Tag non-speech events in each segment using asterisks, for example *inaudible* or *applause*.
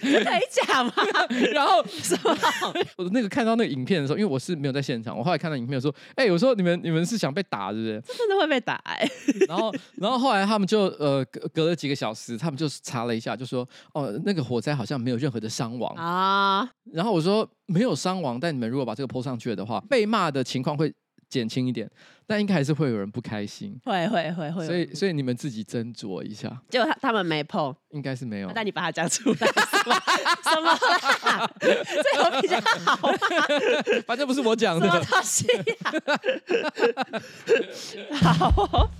可以讲吗？然后什么？我那个看到那个影片的时候，因为我是没有在现场，我后来看到影片说，哎、欸，我说你们你们是想被打是 *laughs* 不是？这真的会被打哎、欸。然后然后后来他们就呃隔隔了几个小时，他们就查了一下，就说哦那个火灾好像没有任何的伤亡啊。然后我说没有伤亡，但你们如果把这个 po 上去了的话，被骂的情况会减轻一点，但应该还是会有人不开心。会会会会。所以所以你们自己斟酌一下。结果他他们没 po，应该是没有。那你把它讲出来？什么？这有比较好吗？反正不是我讲的。什么东西呀？好。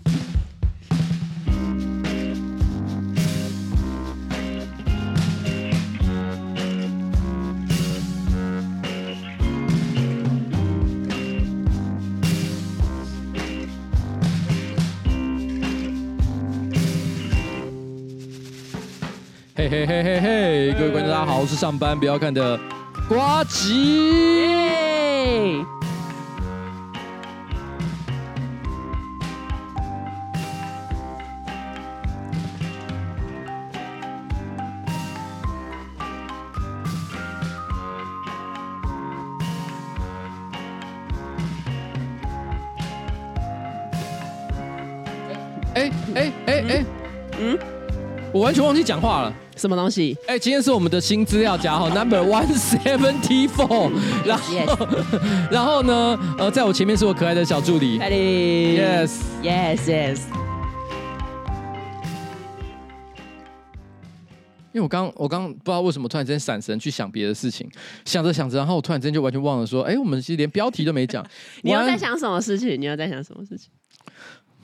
嘿嘿嘿嘿嘿，各位观众大家好，我是上班不要看的瓜吉。哎哎哎哎，嗯，我完全忘记讲话了。什么东西？哎、欸，今天是我们的新资料夹哈，Number One *laughs* Seventy Four。然后. *laughs* 然后呢？呃，在我前面是我可爱的小助理。Yes，Yes，Yes。因为我刚我刚不知道为什么突然间闪神去想别的事情，想着想着，然后我突然间就完全忘了说，哎、欸，我们其实连标题都没讲。*laughs* 你要在想什么事情？你要在想什么事情？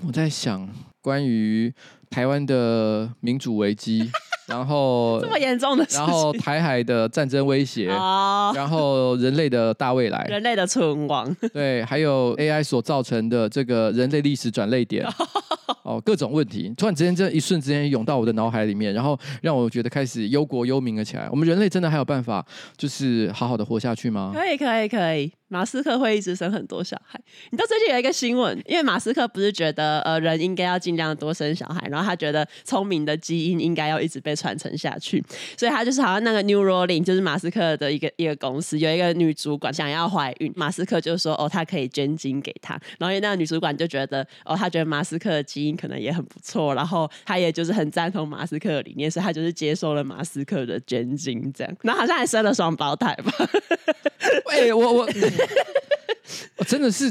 我在想关于台湾的民主危机。然后这么严重的事情，然后台海的战争威胁，然后人类的大未来，人类的存亡，对，还有 AI 所造成的这个人类历史转捩点，*laughs* 哦，各种问题，突然之间这一瞬之间涌到我的脑海里面，然后让我觉得开始忧国忧民了起来。我们人类真的还有办法，就是好好的活下去吗？可以，可以，可以。马斯克会一直生很多小孩。你知道最近有一个新闻，因为马斯克不是觉得呃人应该要尽量多生小孩，然后他觉得聪明的基因应该要一直被传承下去，所以他就是好像那个 Neuralink 就是马斯克的一个一个公司，有一个女主管想要怀孕，马斯克就说哦他可以捐精给她，然后那个女主管就觉得哦他觉得马斯克的基因可能也很不错，然后他也就是很赞同马斯克的理念，所以他就是接受了马斯克的捐精这样，然后好像还生了双胞胎吧。*laughs* 喂，我我。我 *laughs* 真的是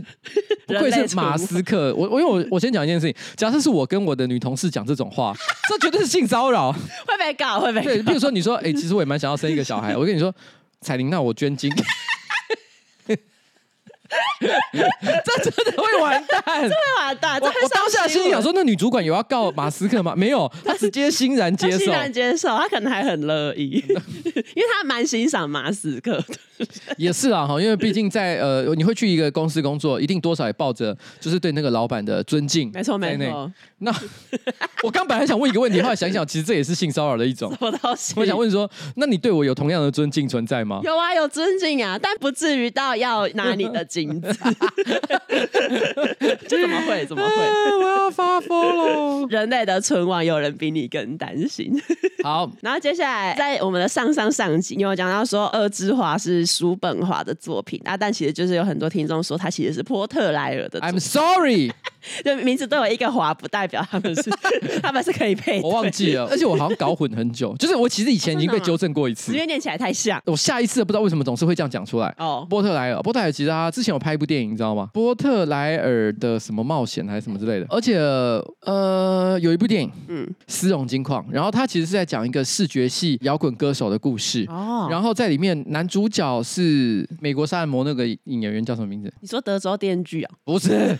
不愧是马斯克，我我因为我我先讲一件事情，假设是我跟我的女同事讲这种话，*laughs* 这绝对是性骚扰，会被告，会被告。对，比如说你说，哎、欸，其实我也蛮想要生一个小孩，我跟你说，彩玲，那我捐精。*laughs* 这真的会完蛋，真的会完蛋。我我当下心里想说，那女主管有要告马斯克吗？没有，*laughs* 她直接欣然接受，欣然接受，她可能还很乐意，*laughs* 因为她蛮欣赏马斯克的。也是啊，哈，因为毕竟在呃，你会去一个公司工作，一定多少也抱着就是对那个老板的尊敬。没错，没错。那我刚本来想问一个问题，后来想想，其实这也是性骚扰的一种。什么东西？我想问说，那你对我有同样的尊敬存在吗？有啊，有尊敬啊，但不至于到要拿你的金子。*laughs* 这怎么会？怎么会？我要发疯了！人类的存亡，有人比你更担心。好，*laughs* 然后接下来在我们的上上上集，有讲到说《恶之华》是叔本华的作品啊，但其实就是有很多听众说他其实是波特莱尔的。I'm sorry，*laughs* 就名字都有一个“华”，不代表他们是他们是可以配。我忘记了，而且我好像搞混很久。就是我其实以前已经被纠正过一次，因为念起来太像。我下一次不知道为什么总是会这样讲出来。哦，波特莱尔，波特莱尔其实他之前有拍一部电影，你知道吗？波特莱尔的什么冒险还是什么之类的。而且呃，有一部电影，嗯，丝绒金矿，然后他其实是在讲一个视觉系摇滚歌手的故事。哦，然后在里面男主角是美国杀人魔那个演员叫什么名字？你说德州电锯啊？不是。*laughs*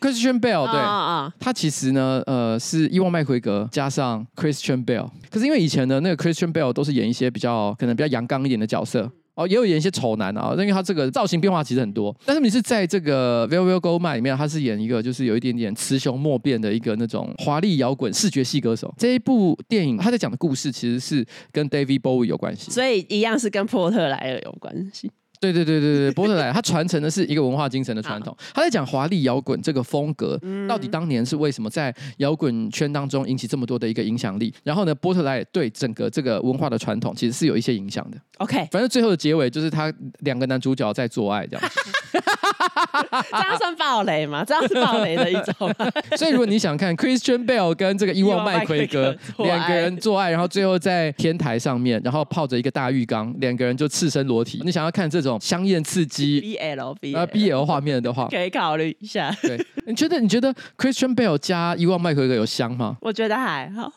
Christian Bale，对啊，他其实呢，呃，是伊万麦奎格加上 Christian Bale。可是因为以前的那个 Christian Bale 都是演一些比较可能比较阳刚一点的角色哦，也有演一些丑男啊。因为他这个造型变化其实很多。但是你是在这个 velvelgo man 里面，他是演一个就是有一点点雌雄莫辨的一个那种华丽摇滚视觉系歌手。这一部电影他在讲的故事其实是跟 David Bowie 有关系，所以一样是跟波特莱尔有关系。对对对对对，*laughs* 波特莱他传承的是一个文化精神的传统。他在讲华丽摇滚这个风格，到底当年是为什么在摇滚圈当中引起这么多的一个影响力？然后呢，波特莱对整个这个文化的传统其实是有一些影响的。OK，反正最后的结尾就是他两个男主角在做爱这样。*laughs* *laughs* 这样算暴雷吗？这样是暴雷的一种。*laughs* 所以如果你想看 Christian Bale 跟这个伊万麦奎格两个人做爱，然后最后在天台上面，然后泡着一个大浴缸，两个人就赤身裸体。你想要看这种香艳刺激 *laughs* BL BL 呃 BL 画面的话，可以考虑一下。对，你觉得你觉得 Christian Bale 加伊万麦奎格有香吗？我觉得还好，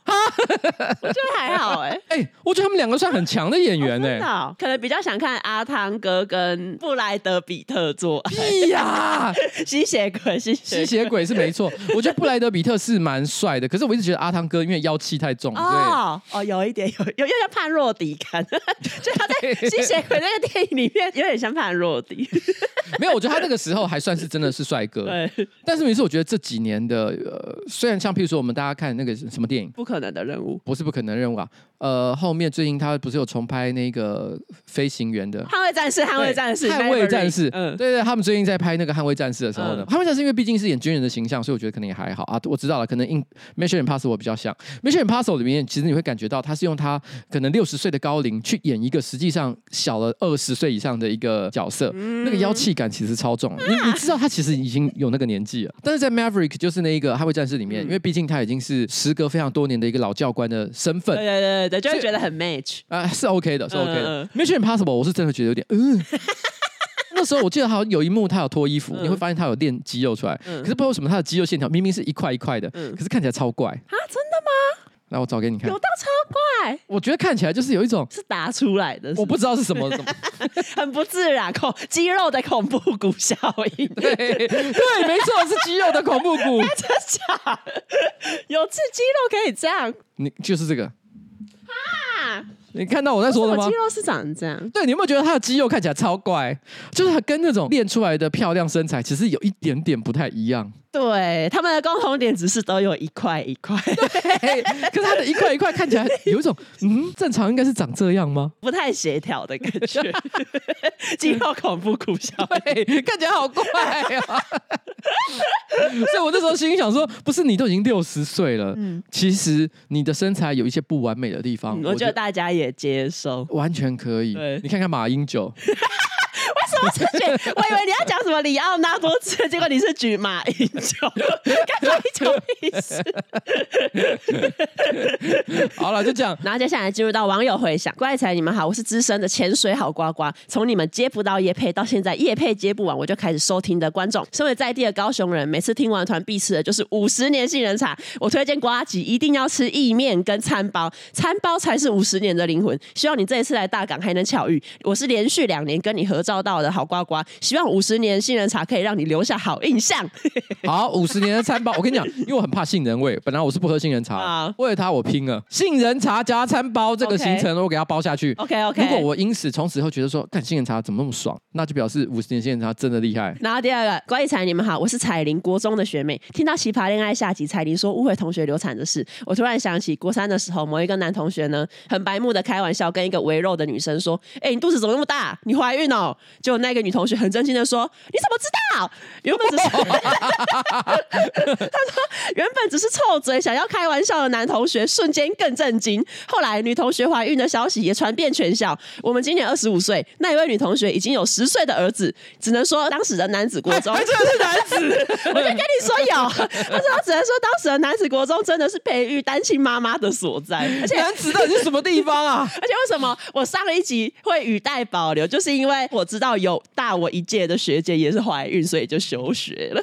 我觉得还好哎、欸。哎、欸，我觉得他们两个算很强的演员哎、欸哦，可能比较想看阿汤哥跟布莱德比特做爱。屁呀，*laughs* 吸血鬼，吸吸血鬼是没错。我觉得布莱德比特是蛮帅的，可是我一直觉得阿汤哥因为妖气太重。哦哦，有一点有有有点像判若迪感，*laughs* 就他在吸血鬼那个电影里面有点像判若迪。*laughs* 没有，我觉得他那个时候还算是真的是帅哥。对，但是每次我觉得这几年的呃，虽然像譬如说我们大家看那个什么电影《不可能的任务》，不是不可能的任务啊。呃，后面最近他不是有重拍那个飞行员的《捍卫战士》？捍卫战士，捍卫战士。嗯，对对，他们最近在拍那个《捍卫战士》的时候呢，嗯《捍卫战士》因为毕竟是演军人的形象，所以我觉得可能也还好啊。我知道了，可能《In Mission Impossible》比较像《Mission Impossible》里面，其实你会感觉到他是用他可能六十岁的高龄去演一个实际上小了二十岁以上的一个角色，嗯、那个妖气感其实超重。你你知道他其实已经有那个年纪了，但是在《Maverick》就是那一个《捍卫战士》里面，嗯、因为毕竟他已经是时隔非常多年的一个老教官的身份，对对对对，就会觉得很 match 啊，是 OK 的，是 OK 的。嗯、Mission Impossible，我是真的觉得有点嗯。那时候我记得好像有一幕他有脱衣服，嗯、你会发现他有练肌肉出来，嗯、可是不知道为什么他的肌肉线条明明是一块一块的，嗯、可是看起来超怪啊！真的吗？来，我找给你看，有到超怪。我觉得看起来就是有一种是打出来的我不知道是什么，什么 *laughs* 很不自然，恐肌肉的恐怖谷效应。*laughs* 对对，没错，是肌肉的恐怖谷。*laughs* 真假？有次肌肉可以这样？你就是这个啊？你看到我在说的吗？肌肉是长成这样。对，你有没有觉得他的肌肉看起来超怪？就是他跟那种练出来的漂亮身材，其实有一点点不太一样。对，他们的共同点只是都有一块一块。对，*laughs* 可是他的一块一块看起来有一种，嗯，正常应该是长这样吗？不太协调的感觉。*laughs* 肌肉恐怖苦笑，看起来好怪啊！*laughs* 所以我那时候心里想说，不是你都已经六十岁了，嗯，其实你的身材有一些不完美的地方，我觉得大家也接受，完全可以。对，你看看马英九。为什么是举？我以为你要讲什么里奥纳多兹，结果你是举马英九，干嘛一种意思？*laughs* 好了，就这样。然后接下来进入到网友回响，怪才你们好，我是资深的潜水好呱呱，从你们接不到业配到现在业配接不完，我就开始收听的观众。身为在地的高雄人，每次听完团必吃的就是五十年杏仁茶。我推荐呱吉一定要吃意面跟餐包，餐包才是五十年的灵魂。希望你这一次来大港还能巧遇。我是连续两年跟你合照到的好呱呱，希望五十年杏仁茶可以让你留下好印象。*laughs* 好，五十年的餐包，我跟你讲，*laughs* 因为我很怕杏仁味，本来我是不喝杏仁茶，啊、为了他我拼了，杏仁茶加餐包这个行程我给他包下去。OK OK，如果我因此从此以后觉得说，看杏仁茶怎么那么爽，那就表示五十年杏仁茶真的厉害。然后第二个，关于彩你们好，我是彩玲国中的学妹，听到奇葩恋爱下集，彩玲说误会同学流产的事，我突然想起国三的时候，某一个男同学呢，很白目的开玩笑，跟一个微肉的女生说，哎、欸，你肚子怎么那么大？你怀孕哦？就那个女同学很震惊的说：“你怎么知道？原本只是……” *laughs* 他说：“原本只是臭嘴，想要开玩笑的男同学瞬间更震惊。后来女同学怀孕的消息也传遍全校。我们今年二十五岁，那一位女同学已经有十岁的儿子。只能说当时的男子国中真的是男子。*laughs* 我就跟你说有。他说他只能说当时的男子国中真的是培育单亲妈妈的所在。而且男子到底是什么地方啊？*laughs* 而且为什么我上一集会语带保留？就是因为我知道有大我一届的学姐也是怀孕，所以就休学了。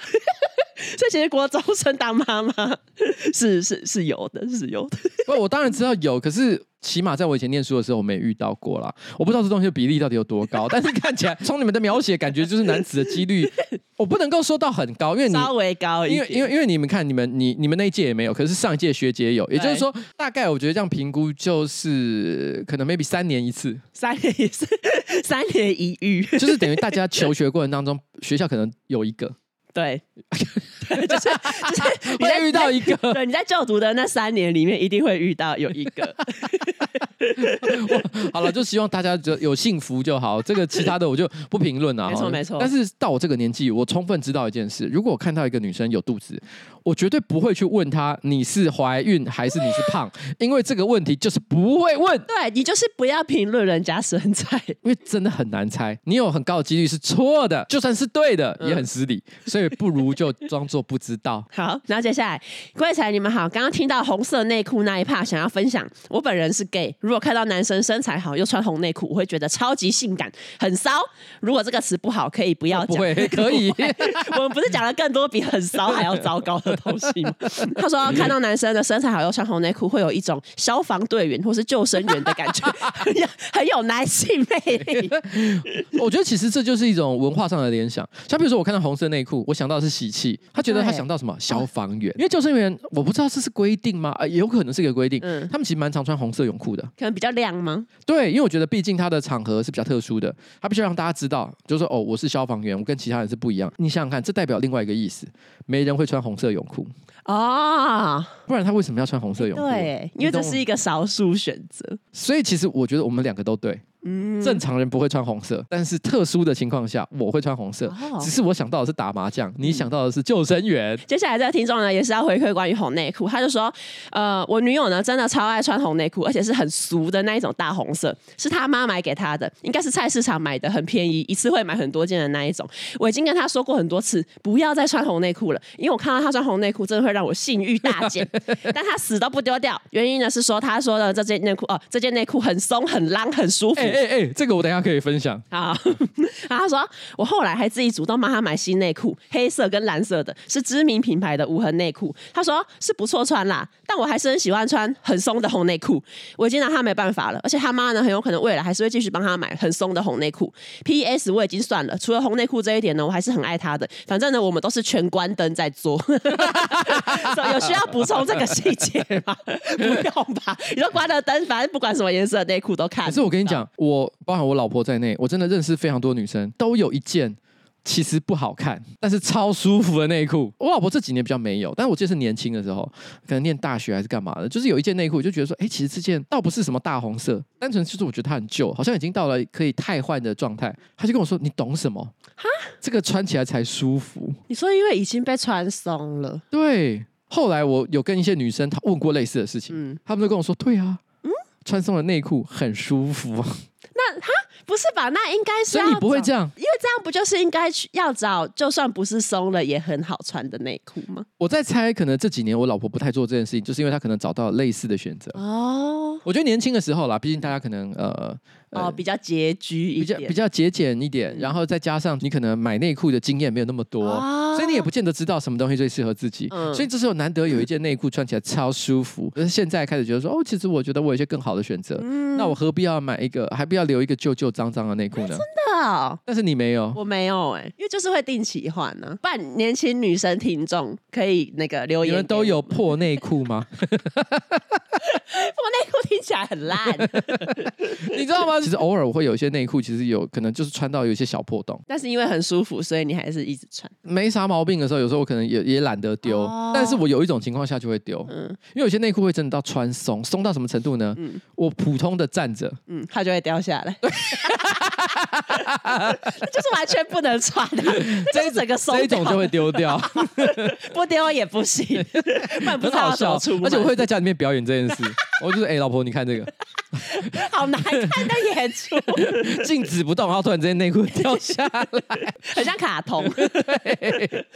*laughs* 所以其实国中生当妈妈是是是有的，是有的。*laughs* 不，我当然知道有，可是起码在我以前念书的时候，我没遇到过啦。我不知道这东西的比例到底有多高，但是看起来从你们的描写，感觉就是男子的几率，*laughs* 我不能够说到很高，因为你稍微高一点，因为因为因为你们看你们你你们那一届也没有，可是上一届学姐有，也就是说，大概我觉得这样评估就是可能 maybe 三年一次，三年一次，三年一遇，就是等于大家求学过程当中，学校可能有一个。对，*laughs* 就是就是你在遇到一个，对，你在就读的那三年里面一定会遇到有一个。*laughs* 好了，就希望大家就有幸福就好。这个其他的我就不评论了。*laughs* 没错没错。但是到我这个年纪，我充分知道一件事：如果我看到一个女生有肚子，我绝对不会去问她你是怀孕还是你是胖，因为这个问题就是不会问。对，你就是不要评论人家身材，因为真的很难猜。你有很高的几率是错的，就算是对的也很失礼，所以不如就装作不知道。*laughs* 好，然后接下来各位才你们好，刚刚听到红色内裤那一 part，想要分享，我本人是 gay，如果看到男生身材好又穿红内裤，我会觉得超级性感，很骚。如果这个词不好，可以不要讲。不会，*laughs* 可以。我们不是讲了更多比很骚还要糟糕的东西吗？*laughs* 他说看到男生的身材好又穿红内裤，会有一种消防队员或是救生员的感觉，很有很有男性魅力。我觉得其实这就是一种文化上的联想。像比如说我看到红色内裤，我想到的是喜气，他觉得他想到什么消防员，因为救生员我不知道这是规定吗？呃，有可能是一个规定。嗯，他们其实蛮常穿红色泳裤的，可能比较亮吗？对，因为我觉得毕竟他的场合是比较特殊的，他必须让大家知道，就是说哦，我是消防员，我跟其他人是不一样。你想想看，这代表另外一个意思，没人会穿红色泳裤啊，不然他为什么要穿红色泳裤？对，因为这是一个少数选择。所以其实我觉得我们两个都对。嗯，正常人不会穿红色，但是特殊的情况下我会穿红色。哦、只是我想到的是打麻将，你想到的是救生员。接下来这个听众呢，也是要回馈关于红内裤，他就说，呃，我女友呢真的超爱穿红内裤，而且是很俗的那一种大红色，是他妈买给她的，应该是菜市场买的，很便宜，一次会买很多件的那一种。我已经跟他说过很多次，不要再穿红内裤了，因为我看到他穿红内裤，真的会让我性欲大减。*laughs* 但他死都不丢掉，原因呢是说他说的这件内裤哦，这件内裤很松、很浪、很舒服。哎哎哎，这个我等一下可以分享。好，然 *laughs* 后他说我后来还自己主动帮他买新内裤，黑色跟蓝色的，是知名品牌的无痕内裤。他说是不错穿啦，但我还是很喜欢穿很松的红内裤。我已经拿他没办法了，而且他妈呢很有可能未来还是会继续帮他买很松的红内裤。P.S. 我已经算了，除了红内裤这一点呢，我还是很爱他的。反正呢，我们都是全关灯在做。*laughs* 有需要补充这个细节吗？*laughs* 不用吧，你说关了灯，反正不管什么颜色的内裤都看。可是我跟你讲，我包含我老婆在内，我真的认识非常多女生，都有一件其实不好看，但是超舒服的内裤。我老婆这几年比较没有，但是我记得是年轻的时候，可能念大学还是干嘛的，就是有一件内裤，我就觉得说，哎，其实这件倒不是什么大红色，单纯就是我觉得它很旧，好像已经到了可以汰换的状态。他就跟我说，你懂什么？哈，这个穿起来才舒服。你说因为已经被穿松了？对。后来我有跟一些女生她问过类似的事情，嗯，他们都跟我说，对啊，嗯，穿松了内裤很舒服。那哈不是吧？那应该是，所以你不会这样，因为这样不就是应该要找就算不是松了也很好穿的内裤吗？我在猜，可能这几年我老婆不太做这件事情，就是因为她可能找到了类似的选择。哦，我觉得年轻的时候啦，毕竟大家可能呃。哦，比较拮据一点，比较比较节俭一点，然后再加上你可能买内裤的经验没有那么多，哦、所以你也不见得知道什么东西最适合自己。嗯、所以这时候难得有一件内裤穿起来超舒服，但是现在开始觉得说，哦，其实我觉得我有一些更好的选择，嗯、那我何必要买一个，还不要留一个旧旧脏脏的内裤呢？真的、哦？但是你没有，我没有哎、欸，因为就是会定期换呢。不然年轻女生听众可以那个留言，你们都有 *laughs* 破内裤吗？*laughs* 破内裤听起来很烂，*laughs* 你知道吗？其实偶尔我会有一些内裤，其实有可能就是穿到有一些小破洞，但是因为很舒服，所以你还是一直穿。没啥毛病的时候，有时候我可能也也懒得丢，哦、但是我有一种情况下就会丢，嗯，因为有些内裤会真的到穿松，松到什么程度呢？嗯，我普通的站着，嗯，它就会掉下来，*laughs* 就是完全不能穿的，这一整个松，这一种就会丢掉，*laughs* 不丢也不行，*laughs* 很好笑，而且我会在家里面表演这件事。我就是哎、欸，老婆，你看这个，*laughs* 好难看的演出，*laughs* 静止不动，然后突然之间内裤掉下来，很像卡通。*laughs* 对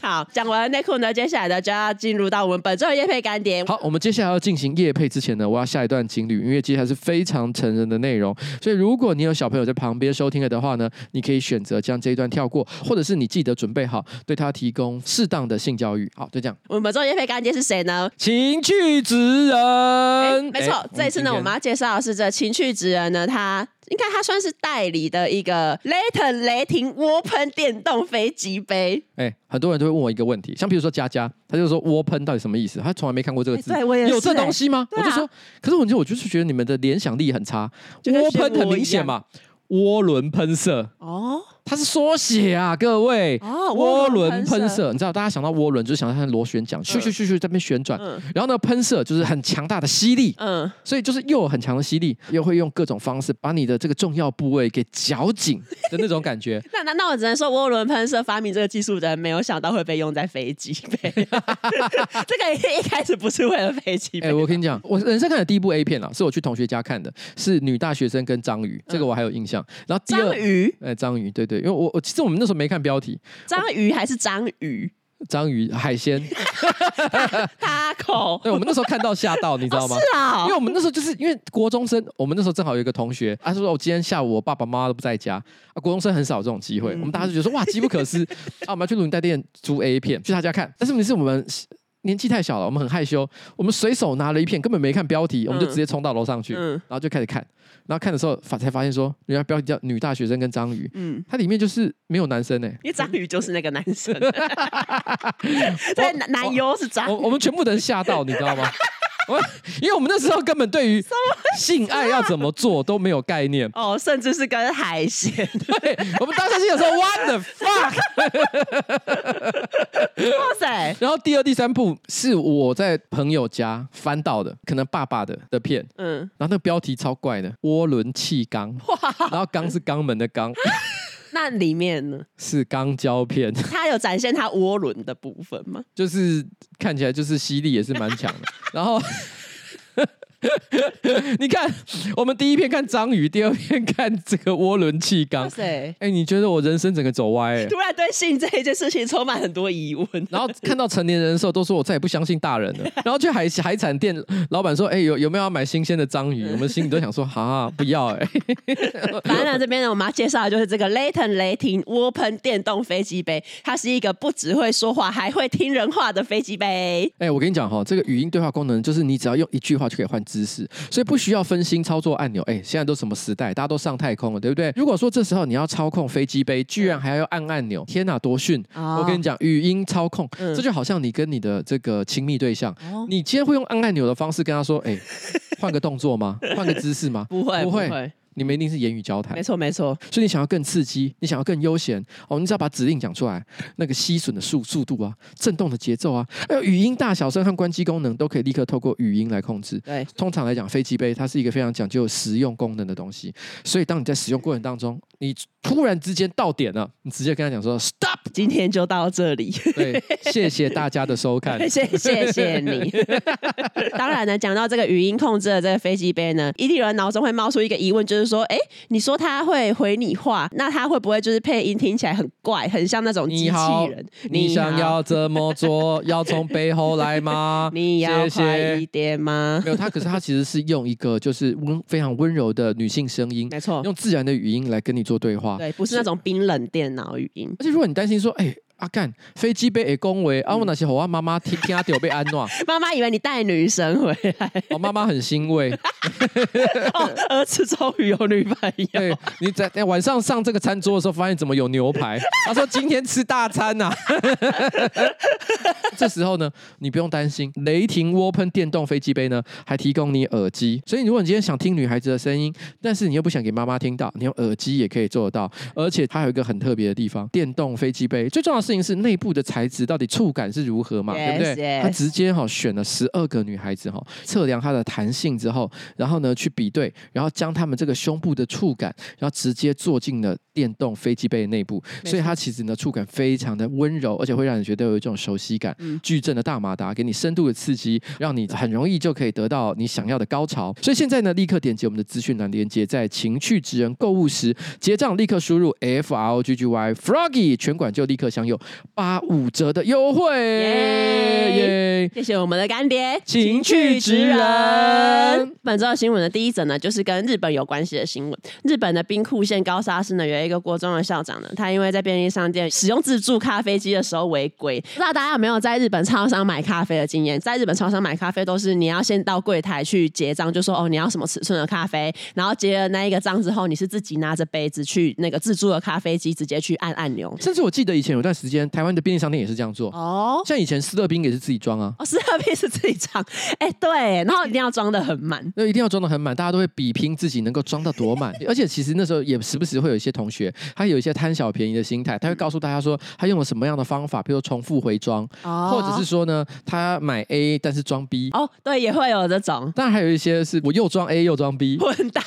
好，讲完内裤呢，接下来呢就要进入到我们本周的夜配干爹。好，我们接下来要进行夜配之前呢，我要下一段情侣，因为接下来是非常成人的内容，所以如果你有小朋友在旁边收听了的话呢，你可以选择将这一段跳过，或者是你记得准备好，对他提供适当的性教育。好，就这样。我们本周夜配干爹是谁呢？情趣职人。欸、没错，欸、这一次呢，我，我们要介绍的是这情趣职人呢，他应该他算是代理的一个雷腾雷霆涡喷电动飞机杯。哎、欸，很多人都会问我一个问题，像比如说佳佳，他就说窝喷到底什么意思？他从来没看过这个字，欸、对我也是、欸、有这东西吗？啊、我就说，可是我就我就是觉得你们的联想力很差，窝喷很明显嘛，涡轮喷射哦。它是缩写啊，各位。哦，涡轮喷喷射，你知道大家想到涡轮，就是想到它的螺旋桨，咻咻咻咻在那边旋转。嗯然后呢，喷射就是很强大的吸力。嗯，所以就是又有很强的吸力，又会用各种方式把你的这个重要部位给绞紧的那种感觉。*laughs* 那那那我只能说，涡轮喷射发明这个技术的人没有想到会被用在飞机杯。*laughs* 这个一开始不是为了飞机杯。哎、欸，我跟你讲，我人生看的第一部 A 片啊，是我去同学家看的，是女大学生跟章鱼，这个我还有印象。然后第二，章鱼，哎，章鱼，对对，因为我我其实我们那时候没看标题，章鱼还是章鱼？章鱼海鲜，大口。对，我们那时候看到吓到，你知道吗？哦是啊、哦，因为我们那时候就是因为国中生，我们那时候正好有一个同学，他说我今天下午我爸爸妈妈都不在家，啊，国中生很少有这种机会，嗯、我们大家就觉得说哇，机不可失 *laughs* 啊，我们要去录影带店租 A 片，去他家看。但是问题是我们年纪太小了，我们很害羞，我们随手拿了一片，根本没看标题，我们就直接冲到楼上去，嗯、然后就开始看。然后看的时候发才发现说，原来标题叫《女大学生跟章鱼》，嗯，它里面就是没有男生呢，因为章鱼就是那个男生，*laughs* *laughs* 对，男优是章鱼，我我们全部都吓到，你知道吗？我 *laughs* 因为我们那时候根本对于性爱要怎么做都没有概念。哦，甚至是跟海鲜，*laughs* 对，我们当下心想说 What the fuck？*laughs* 哇塞！然后第二、第三部是我在朋友家翻到的，可能爸爸的的片，嗯，然后那个标题超怪的，涡轮气缸，然后缸是肛门的肛。那里面呢？是钢胶片，*laughs* 它有展现它涡轮的部分吗？就是看起来就是吸力也是蛮强的，然后。*laughs* 你看，我们第一篇看章鱼，第二篇看这个涡轮气缸。哎、欸，你觉得我人生整个走歪、欸？突然对性这一件事情充满很多疑问。然后看到成年人的时候，都说我再也不相信大人了。*laughs* 然后去海海产店，老板说：“哎、欸，有有没有要买新鲜的章鱼？”我们心里都想说：“哈，不要哎、欸。*laughs* ”反正呢，这边呢，我们要介绍的就是这个雷腾雷霆涡喷电动飞机杯，它是一个不只会说话，还会听人话的飞机杯。哎、欸，我跟你讲哈，这个语音对话功能，就是你只要用一句话就可以换姿势，所以不需要分心操作按钮。哎，现在都什么时代，大家都上太空了，对不对？如果说这时候你要操控飞机杯，居然还要按按钮，天哪，多逊！我跟你讲，语音操控，这就好像你跟你的这个亲密对象，你今天会用按按钮的方式跟他说，哎，换个动作吗？换个姿势吗？不会，不会。你们一定是言语交谈，没错没错。所以你想要更刺激，你想要更悠闲哦，你只要把指令讲出来，那个吸吮的速速度啊，震动的节奏啊，还有语音大小声和关机功能都可以立刻透过语音来控制。对，通常来讲，飞机杯它是一个非常讲究实用功能的东西，所以当你在使用过程当中，你突然之间到点了，你直接跟他讲说 “stop”，今天就到这里。对，谢谢大家的收看，*laughs* 谢谢谢你。*laughs* 当然呢，讲到这个语音控制的这个飞机杯呢，一定有人脑中会冒出一个疑问，就是说，哎，你说他会回你话，那他会不会就是配音听起来很怪，很像那种机器人？你好，你想要怎么做？要从背后来吗？*laughs* 你要快一点吗？没有，他可是他其实是用一个就是温非常温柔的女性声音，没错，用自然的语音来跟你做对话，对，不是那种冰冷电脑语音。而且如果你担心说，哎。阿干、啊、飞机杯也恭维啊！我那些好啊，妈妈听听阿丢被安暖，*laughs* 妈妈以为你带女神回来，我妈妈很欣慰，*laughs* 哦、儿子终于有女朋友。对，你在晚上上这个餐桌的时候，发现怎么有牛排？*laughs* 他说今天吃大餐呐、啊。这时候呢，你不用担心，雷霆涡喷电动飞机杯呢，还提供你耳机。所以如果你今天想听女孩子的声音，但是你又不想给妈妈听到，你用耳机也可以做得到。而且它有一个很特别的地方，电动飞机杯最重要的是。事情是内部的材质到底触感是如何嘛？Yes, 对不对？Yes. 他直接哈选了十二个女孩子哈，测量她的弹性之后，然后呢去比对，然后将他们这个胸部的触感，然后直接做进了电动飞机杯的内部，所以它其实呢触感非常的温柔，而且会让你觉得有一种熟悉感。嗯、矩阵的大马达给你深度的刺激，让你很容易就可以得到你想要的高潮。所以现在呢，立刻点击我们的资讯栏连接，在情趣职人购物时结账，立刻输入 F R O G G Y Froggy，全馆就立刻享有。八五折的优惠，耶！谢谢我们的干爹情趣职人。本周的新闻的第一则呢，就是跟日本有关系的新闻。日本的兵库县高沙市呢，有一个国中的校长呢，他因为在便利商店使用自助咖啡机的时候违规。不知道大家有没有在日本超商买咖啡的经验？在日本超商买咖啡都是你要先到柜台去结账，就说哦你要什么尺寸的咖啡，然后结了那一个账之后，你是自己拿着杯子去那个自助的咖啡机直接去按按钮。甚至我记得以前有段时间。台湾的便利商店也是这样做。哦，像以前斯乐冰也是自己装啊。哦，思乐冰是自己装，哎，对，然后一定要装的很满，那一定要装的很满，大家都会比拼自己能够装到多满。*laughs* 而且其实那时候也时不时会有一些同学，他有一些贪小便宜的心态，他会告诉大家说他用了什么样的方法，比如重复回装，哦、或者是说呢，他买 A 但是装 B。哦，对，也会有这种。当然还有一些是我又装 A 又装 B，混搭。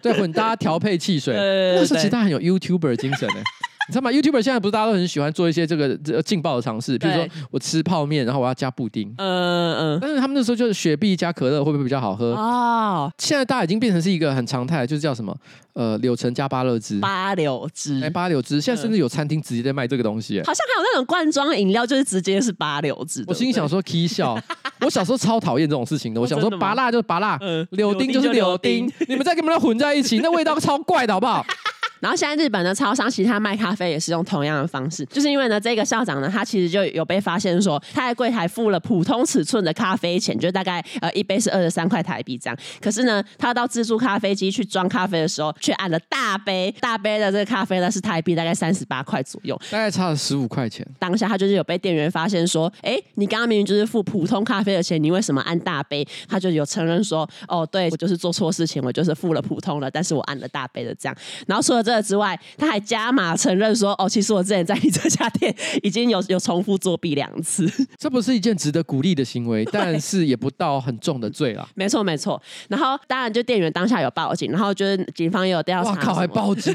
对，混搭调配汽水，*laughs* 那时候其实他很有 YouTuber 精神呢。*laughs* 你知道吗？YouTuber 现在不是大家都很喜欢做一些这个这劲爆的尝试，比如说我吃泡面，然后我要加布丁，嗯嗯嗯。但是他们那时候就是雪碧加可乐会不会比较好喝？哦，现在大家已经变成是一个很常态，就是叫什么？呃，柳橙加芭乐汁，芭柳汁，哎，芭柳汁。现在甚至有餐厅直接在卖这个东西，好像还有那种罐装饮料，就是直接是芭柳汁。我心里想说，K 笑，我小时候超讨厌这种事情的。我想说，芭辣就是芭辣，柳丁就是柳丁，你们再跟他们混在一起，那味道超怪的，好不好？*laughs* 然后现在日本的超商，其他卖咖啡也是用同样的方式，就是因为呢，这个校长呢，他其实就有被发现说，他在柜台付了普通尺寸的咖啡钱，就大概呃一杯是二十三块台币这样。可是呢，他到自助咖啡机去装咖啡的时候，却按了大杯，大杯的这个咖啡呢是台币大概三十八块左右，大概差了十五块钱。当下他就是有被店员发现说，哎，你刚刚明明就是付普通咖啡的钱，你为什么按大杯？他就有承认说，哦，对，我就是做错事情，我就是付了普通的，但是我按了大杯的这样。然后除了这个之外，他还加码承认说：“哦，其实我之前在你这家店已经有有重复作弊两次。”这不是一件值得鼓励的行为，但是也不到很重的罪了。没错，没错。然后当然，就店员当下有报警，然后就是警方也有调查。哇靠，还报警？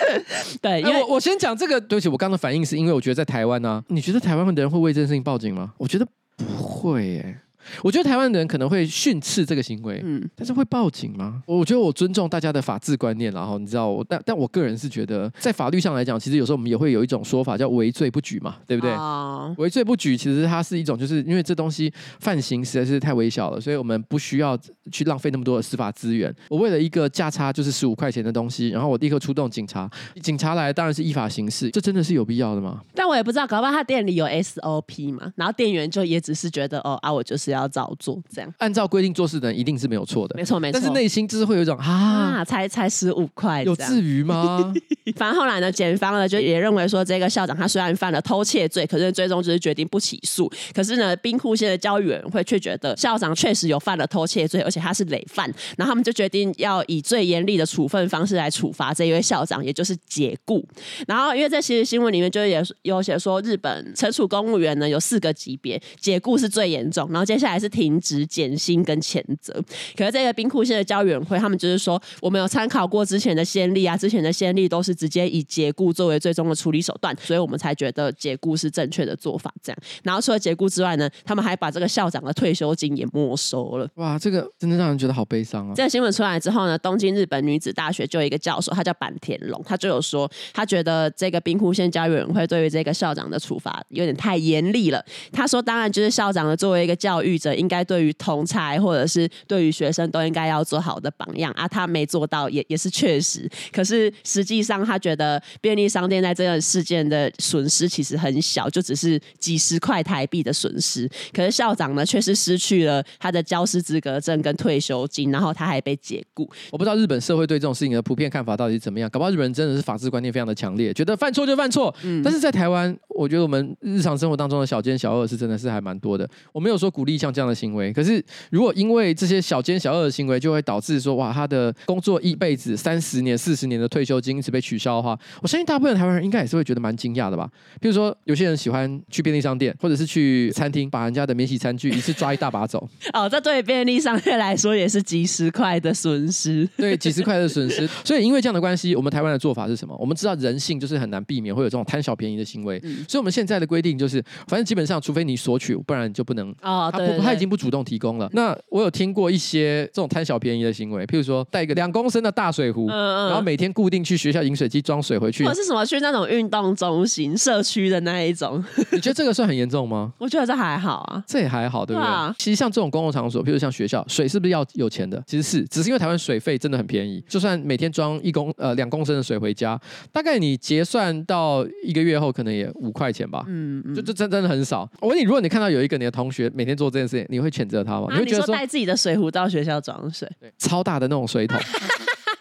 *laughs* 对，因为我我先讲这个。对不起，我刚刚的反应是因为我觉得在台湾呢、啊，你觉得台湾的人会为这件事情报警吗？我觉得不会耶。我觉得台湾人可能会训斥这个行为，嗯，但是会报警吗？我觉得我尊重大家的法治观念，然后你知道我，但但我个人是觉得，在法律上来讲，其实有时候我们也会有一种说法叫为罪不举嘛，对不对？啊，围罪不举，其实它是一种，就是因为这东西犯行实在是太微小了，所以我们不需要去浪费那么多的司法资源。我为了一个价差就是十五块钱的东西，然后我立刻出动警察，警察来当然是依法行事，这真的是有必要的吗？但我也不知道，搞不好他店里有 SOP 嘛，然后店员就也只是觉得，哦啊，我就是要照做。这样按照规定做事的人一定是没有错的，没错没错。但是内心就是会有一种啊，才才十五块，有至于吗？*laughs* 反正后来呢，检方呢就也认为说，这个校长他虽然犯了偷窃罪，可是最终就是决定不起诉。可是呢，兵库县的教育委员会却觉得校长确实有犯了偷窃罪，而且他是累犯。然后他们就决定要以最严厉的处分方式来处罚这一位校长，也就是解雇。然后因为在其实新闻里面就也有写说，日本惩处公务员呢有四个级别，解雇是最严重，然后接下来是停职。减薪跟谴责，可是这个兵库县的教育委员会，他们就是说，我们有参考过之前的先例啊，之前的先例都是直接以解雇作为最终的处理手段，所以我们才觉得解雇是正确的做法。这样，然后除了解雇之外呢，他们还把这个校长的退休金也没收了。哇，这个真的让人觉得好悲伤啊！这个新闻出来之后呢，东京日本女子大学就有一个教授，他叫坂田龙，他就有说，他觉得这个兵库县教育委员会对于这个校长的处罚有点太严厉了。他说，当然就是校长的，作为一个教育者，应该对于同才或者是对于学生都应该要做好的榜样啊，他没做到也也是确实。可是实际上，他觉得便利商店在这个事件的损失其实很小，就只是几十块台币的损失。可是校长呢，却是失去了他的教师资格证跟退休金，然后他还被解雇。我不知道日本社会对这种事情的普遍看法到底是怎么样，搞不好日本人真的是法治观念非常的强烈，觉得犯错就犯错。嗯，但是在台湾，我觉得我们日常生活当中的小奸小恶是真的是还蛮多的。我没有说鼓励像这样的行为，可是。如果因为这些小奸小恶的行为，就会导致说哇，他的工作一辈子三十年、四十年的退休金因此被取消的话，我相信大部分台湾人应该也是会觉得蛮惊讶的吧。比如说，有些人喜欢去便利商店，或者是去餐厅，把人家的免洗餐具一次抓一大把走。*laughs* 哦，这对便利商店来说也是几十块的损失。*laughs* 对，几十块的损失。所以因为这样的关系，我们台湾的做法是什么？我们知道人性就是很难避免会有这种贪小便宜的行为，嗯、所以我们现在的规定就是，反正基本上除非你索取，不然你就不能。哦，对，他已经不主动提供了。那我有听过一些这种贪小便宜的行为，譬如说带一个两公升的大水壶，嗯嗯，然后每天固定去学校饮水机装水回去，或者是什么去那种运动中心、社区的那一种。*laughs* 你觉得这个算很严重吗？*laughs* 我觉得这还好啊，这也还好，对不对？啊、其实像这种公共场所，譬如像学校，水是不是要有钱的？其实是，只是因为台湾水费真的很便宜，就算每天装一公呃两公升的水回家，大概你结算到一个月后，可能也五块钱吧。嗯嗯，就就真真的很少。我问你，如果你看到有一个你的同学每天做这件事情，你会谴责他吗？啊、你会觉得说，带自己的水壶到学校装水，对，*laughs* 超大的那种水桶。*laughs*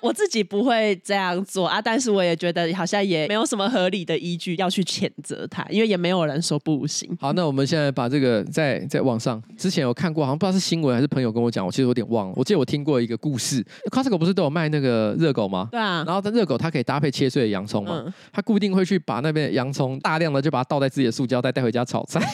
我自己不会这样做啊，但是我也觉得好像也没有什么合理的依据要去谴责他，因为也没有人说不行。好，那我们现在把这个在在网上之前有看过，好像不知道是新闻还是朋友跟我讲，我其实有点忘了。我记得我听过一个故事，Costco 不是都有卖那个热狗吗？对啊。然后它热狗它可以搭配切碎的洋葱嘛，嗯、它固定会去把那边的洋葱大量的就把它倒在自己的塑胶袋带回家炒菜。*laughs*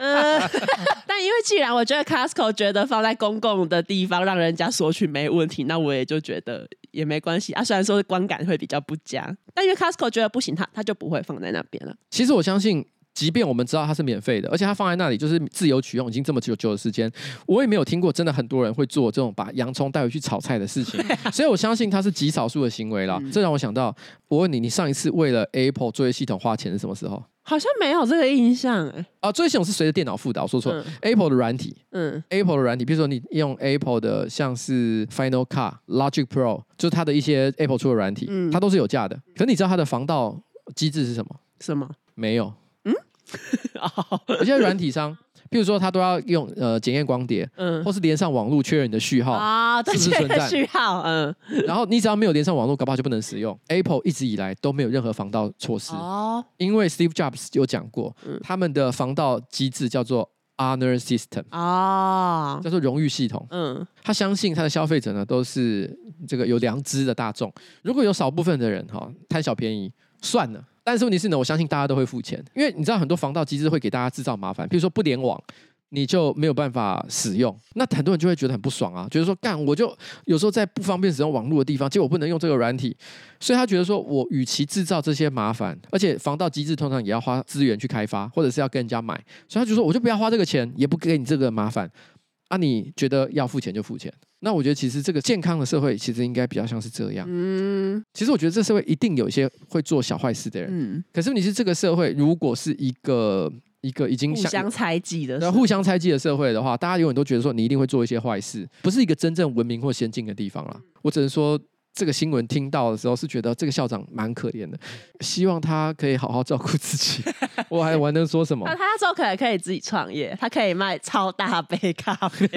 嗯，*laughs* 但因为既然我觉得 Costco 觉得放在公共的地方让人家索取没问题，那我也就觉得也没关系啊。虽然说观感会比较不佳，但因为 Costco 觉得不行，他他就不会放在那边了。其实我相信，即便我们知道它是免费的，而且它放在那里就是自由取用，已经这么久久的时间，我也没有听过真的很多人会做这种把洋葱带回去炒菜的事情。*laughs* 所以我相信它是极少数的行为啦。嗯、这让我想到，我问你，你上一次为了 Apple 作业系统花钱是什么时候？好像没有这个印象哎、欸。啊，作业系统是随着电脑附的，我说错了。嗯、Apple 的软体，嗯，Apple 的软体，比如说你用 Apple 的，像是 Final Cut、Logic Pro，就是它的一些 Apple 出的软体，嗯、它都是有价的。可是你知道它的防盗机制是什么？什么？没有。嗯。*laughs* 有些软体商。譬如说，他都要用呃检验光碟，嗯，或是连上网络确认你的序号啊，是不是存在序号？嗯，然后你只要没有连上网络，搞不好就不能使用。Apple 一直以来都没有任何防盗措施哦，因为 Steve Jobs 有讲过，嗯、他们的防盗机制叫做 Honor System 啊，叫做荣誉系统。嗯，他相信他的消费者呢都是这个有良知的大众，如果有少部分的人哈贪小便宜，算了。但是问题是呢，我相信大家都会付钱，因为你知道很多防盗机制会给大家制造麻烦，比如说不联网，你就没有办法使用，那很多人就会觉得很不爽啊，觉得说干我就有时候在不方便使用网络的地方，结果我不能用这个软体，所以他觉得说我与其制造这些麻烦，而且防盗机制通常也要花资源去开发，或者是要跟人家买，所以他就说我就不要花这个钱，也不给你这个麻烦。啊，你觉得要付钱就付钱？那我觉得其实这个健康的社会其实应该比较像是这样。嗯，其实我觉得这社会一定有一些会做小坏事的人。嗯，可是你是这个社会，如果是一个一个已经互相猜忌的，那互相猜忌的社会的话，大家永远都觉得说你一定会做一些坏事，不是一个真正文明或先进的地方啦。我只能说。这个新闻听到的时候是觉得这个校长蛮可怜的，希望他可以好好照顾自己。*laughs* 我还我还能说什么？他他之后可能可以自己创业，他可以卖超大杯咖啡。*laughs*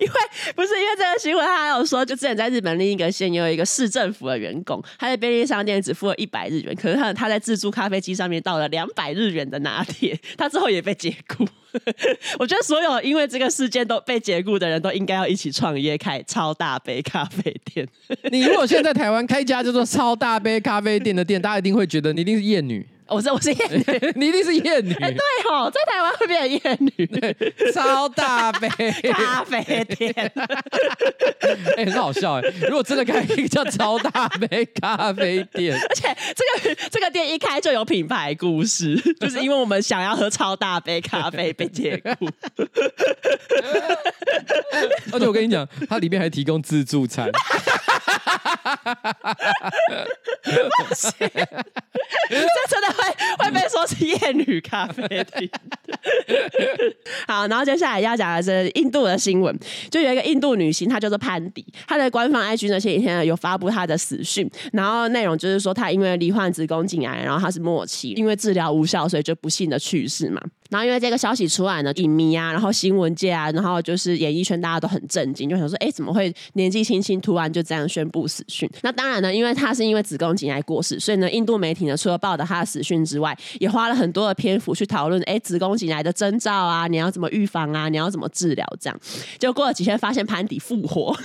因为不是因为这个新闻，他还有说，就之前在日本另一个县有一个市政府的员工，他在便利商店只付了一百日元，可是他他在自助咖啡机上面倒了两百日元的拿铁，他之后也被解雇。*laughs* 我觉得所有因为这个事件都被解雇的人都应该要一起创业，开超大杯咖啡店。*laughs* 你如果现在在台湾开一家叫做超大杯咖啡店的店，大家一定会觉得你一定是厌女。我是我是厌女，*laughs* 你一定是厌女。欸、对哦，在台湾会变成厌女。超大杯咖啡店，*laughs* 哎、欸，很好笑哎。如果真的开一个 *laughs* 叫超大杯咖啡店，而且这个这个店一开就有品牌故事，就是因为我们想要喝超大杯咖啡被解雇。而且我跟你讲，它里面还提供自助餐。哈不行，这真的会会被说是厌女咖啡厅。好，然后接下来要讲的是印度的新闻，就有一个印度女星，她叫做潘迪，她的官方 IG 呢前几天有发布她的死讯，然后内容就是说她因为罹患子宫颈癌，然后她是末期，因为治疗无效，所以就不幸的去世嘛。然后因为这个消息出来呢，影迷啊，然后新闻界啊，然后就是演艺圈大家都很震惊，就想说，哎，怎么会年纪轻轻突然就这样宣布死讯？那当然呢，因为他是因为子宫颈癌过世，所以呢，印度媒体呢除了报道他的死讯之外，也花了很多的篇幅去讨论，哎，子宫颈癌的征兆啊，你要怎么预防啊，你要怎么治疗？这样，就过了几天，发现潘迪复活，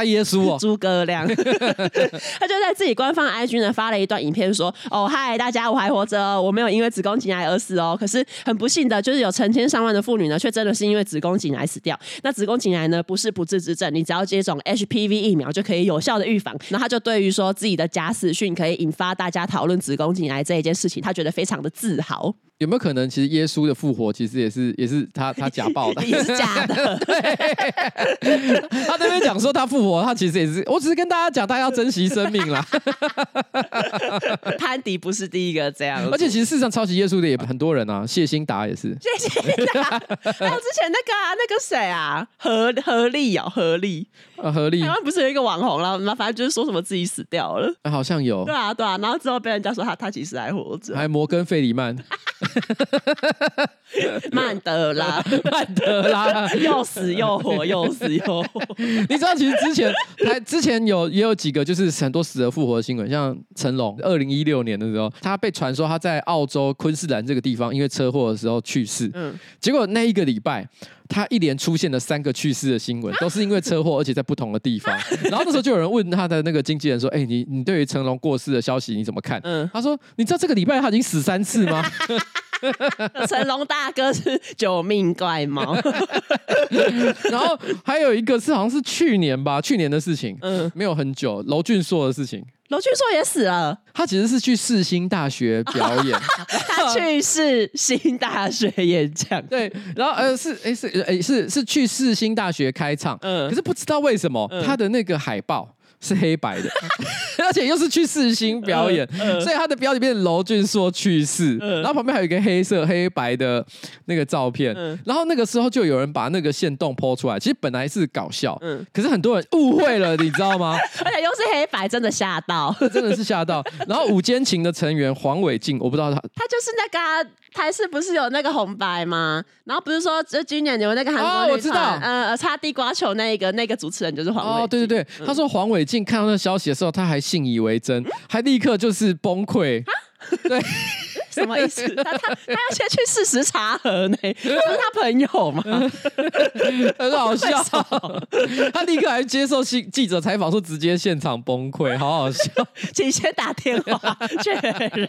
他耶稣哦，*laughs* 诸葛亮，*laughs* 他就在自己官方 IG 呢发了一段影片，说，哦，嗨，大家，我还活着哦，我没有因为子宫颈癌而死哦，可是很不幸的，就是有成千上万的妇女呢，却真的是因为子宫颈癌死掉。那子宫颈癌呢，不是不治之症，你只要接种 HPV 疫苗就可以有效的预防。那他就对于说自己的假死讯可以引发大家讨论子宫颈癌这一件事情，他觉得非常的自豪。有没有可能，其实耶稣的复活其实也是也是他他假报的，*laughs* 也是假的。*laughs* 对，*laughs* 他那边讲说他复活，他其实也是，我只是跟大家讲，大家要珍惜生命啦。潘迪不是第一个这样，而且其实事实上抄袭耶稣的也很多人啊，谢欣达也是。谢欣达，还有之前那个啊，那个谁啊，何何立哦，何立啊，何立，台湾不是有一个网红啦，那反正就是说什么自己死掉了，好像有。对啊，对啊，然后之后被人家说他他其实还活着，还摩根费里曼。曼德拉，曼德拉又死又活，又死又活。*laughs* 你知道，其实之前还之前有也有几个就是很多死而复活的新闻，像成龙，二零一六年的时候，他被传说他在澳洲昆士兰这个地方因为车祸的时候去世。嗯，结果那一个礼拜，他一连出现了三个去世的新闻，*laughs* 都是因为车祸，而且在不同的地方。*laughs* 然后那时候就有人问他的那个经纪人说：“哎、欸，你你对于成龙过世的消息你怎么看？”嗯，他说：“你知道这个礼拜他已经死三次吗？” *laughs* 成龙大哥是九命怪猫。然后还有一个是好像是去年吧，去年的事情，嗯，没有很久，娄俊硕的事情。娄俊硕也死了，他其实是去世新大学表演，*laughs* 他去世新大学演讲，对，然后呃是哎是哎是是去世新大学开唱，嗯，可是不知道为什么、嗯、他的那个海报。是黑白的，*laughs* 而且又是去四星表演，呃呃、所以他的标题变成娄俊硕去世，呃、然后旁边还有一个黑色黑白的那个照片，呃、然后那个时候就有人把那个限动 po 出来，其实本来是搞笑，呃、可是很多人误会了，你知道吗？*laughs* 而且又是黑白，真的吓到，*laughs* 真的是吓到。然后五间情的成员黄伟晋，我不知道他，他就是那个、啊、台视不是有那个红白吗？然后不是说这今年有那个韩国、哦，我知道，呃，擦地瓜球那一个那个主持人就是黄伟晋，哦，对对对，他说黄伟。看到那消息的时候，他还信以为真，还立刻就是崩溃。*laughs* 对。*laughs* 什么意思？*laughs* 他他他要先去事实查核呢？不是他朋友吗？很好笑，他立刻还接受记记者采访，说直接现场崩溃，好好笑。请先打电话确认。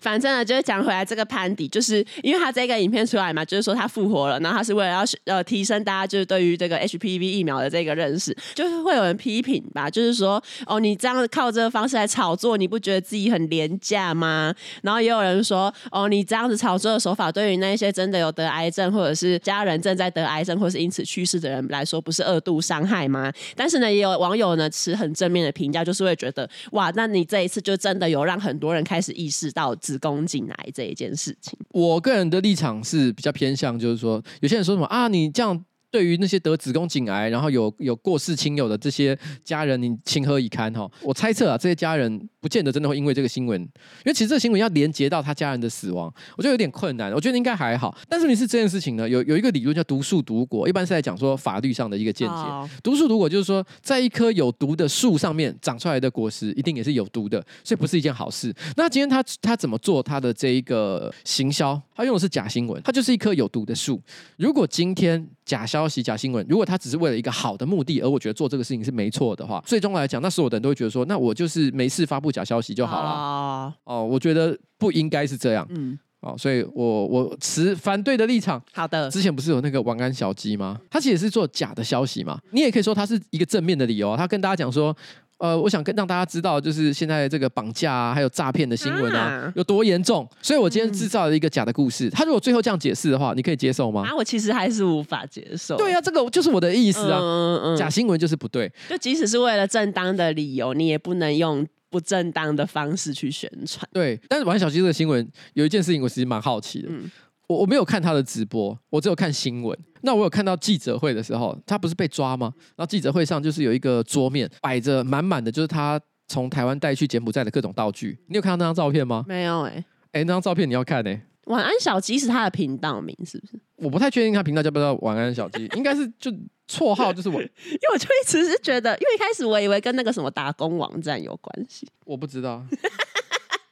反正呢，就是讲回来这个潘迪，就是因为他这个影片出来嘛，就是说他复活了，然后他是为了要呃提升大家就是对于这个 HPV 疫苗的这个认识，就是会有人批评吧，就是说哦，你这样靠这个方式来炒作，你不觉得自己很？廉价吗？然后也有人说，哦，你这样子炒作的手法，对于那些真的有得癌症，或者是家人正在得癌症，或是因此去世的人来说，不是二度伤害吗？但是呢，也有网友呢持很正面的评价，就是会觉得，哇，那你这一次就真的有让很多人开始意识到子宫颈癌这一件事情。我个人的立场是比较偏向，就是说，有些人说什么啊，你这样。对于那些得子宫颈癌，然后有有过世亲友的这些家人，你情何以堪哈？我猜测啊，这些家人不见得真的会因为这个新闻，因为其实这个新闻要连接到他家人的死亡，我觉得有点困难。我觉得应该还好。但是你是这件事情呢，有有一个理论叫毒树毒果，一般是在讲说法律上的一个见解。Oh. 毒树毒果就是说，在一棵有毒的树上面长出来的果实，一定也是有毒的，所以不是一件好事。那今天他他怎么做他的这一个行销？他用的是假新闻，他就是一棵有毒的树。如果今天假消息、假新闻，如果他只是为了一个好的目的，而我觉得做这个事情是没错的话，最终来讲，那所有的人都会觉得说，那我就是没事发布假消息就好了。哦，哦，我觉得不应该是这样。嗯，哦，所以我我持反对的立场。好的，之前不是有那个晚安小鸡吗？他其实是做假的消息嘛。你也可以说他是一个正面的理由。他跟大家讲说。呃，我想跟让大家知道，就是现在这个绑架啊，还有诈骗的新闻啊，啊有多严重。所以我今天制造了一个假的故事。嗯、他如果最后这样解释的话，你可以接受吗？啊，我其实还是无法接受。对啊，这个就是我的意思啊。嗯嗯嗯、假新闻就是不对。就即使是为了正当的理由，你也不能用不正当的方式去宣传。对，但是王小溪这个新闻有一件事情，我其实蛮好奇的。嗯我我没有看他的直播，我只有看新闻。那我有看到记者会的时候，他不是被抓吗？然后记者会上就是有一个桌面摆着满满的，就是他从台湾带去柬埔寨的各种道具。你有看到那张照片吗？没有哎、欸。哎、欸，那张照片你要看哎、欸。晚安小鸡是他的频道名是不是？我不太确定他频道叫不叫晚安小鸡，*laughs* 应该是就绰号就是我。*laughs* 因为我就一直是觉得，因为一开始我以为跟那个什么打工网站有关系。我不知道。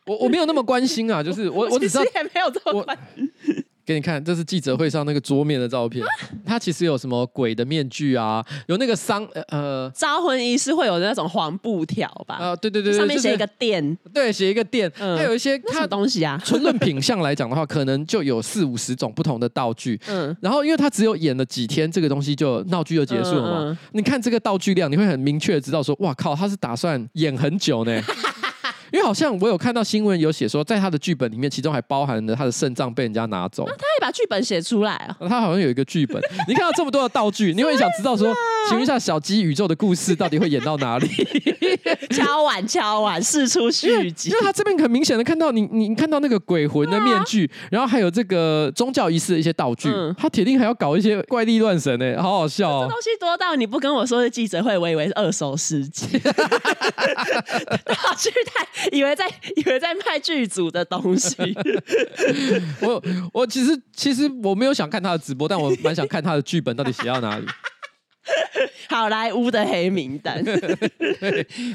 我我没有那么关心啊，就是我我只知道 *laughs* 也没有这么关心。给你看，这是记者会上那个桌面的照片。它其实有什么鬼的面具啊？有那个丧呃招魂仪式会有那种黄布条吧？啊、呃，对对对，上面写一个店，对，写一个店。嗯，还有一些什么东西啊？*laughs* 纯论品相来讲的话，可能就有四五十种不同的道具。嗯，然后因为他只有演了几天，这个东西就闹剧就结束了嘛。嗯嗯、你看这个道具量，你会很明确的知道说，哇靠，他是打算演很久呢。*laughs* 因为好像我有看到新闻有写说，在他的剧本里面，其中还包含了他的肾脏被人家拿走。那他也把剧本写出来啊？他好像有一个剧本。你看到这么多的道具，你会想知道说，请问一下小鸡宇宙的故事到底会演到哪里？敲 *laughs* 碗敲碗，事出续集。因为他这边很明显的看到你，你看到那个鬼魂的面具，然后还有这个宗教仪式的一些道具，他铁定还要搞一些怪力乱神呢，好好笑哦。这东西多到你不跟我说是记者会，我以为是二手世界。道具太。*laughs* 以为在 *laughs* 以为在卖剧组的东西。*laughs* 我我其实其实我没有想看他的直播，但我蛮想看他的剧本到底写到哪里。好莱坞的黑名单。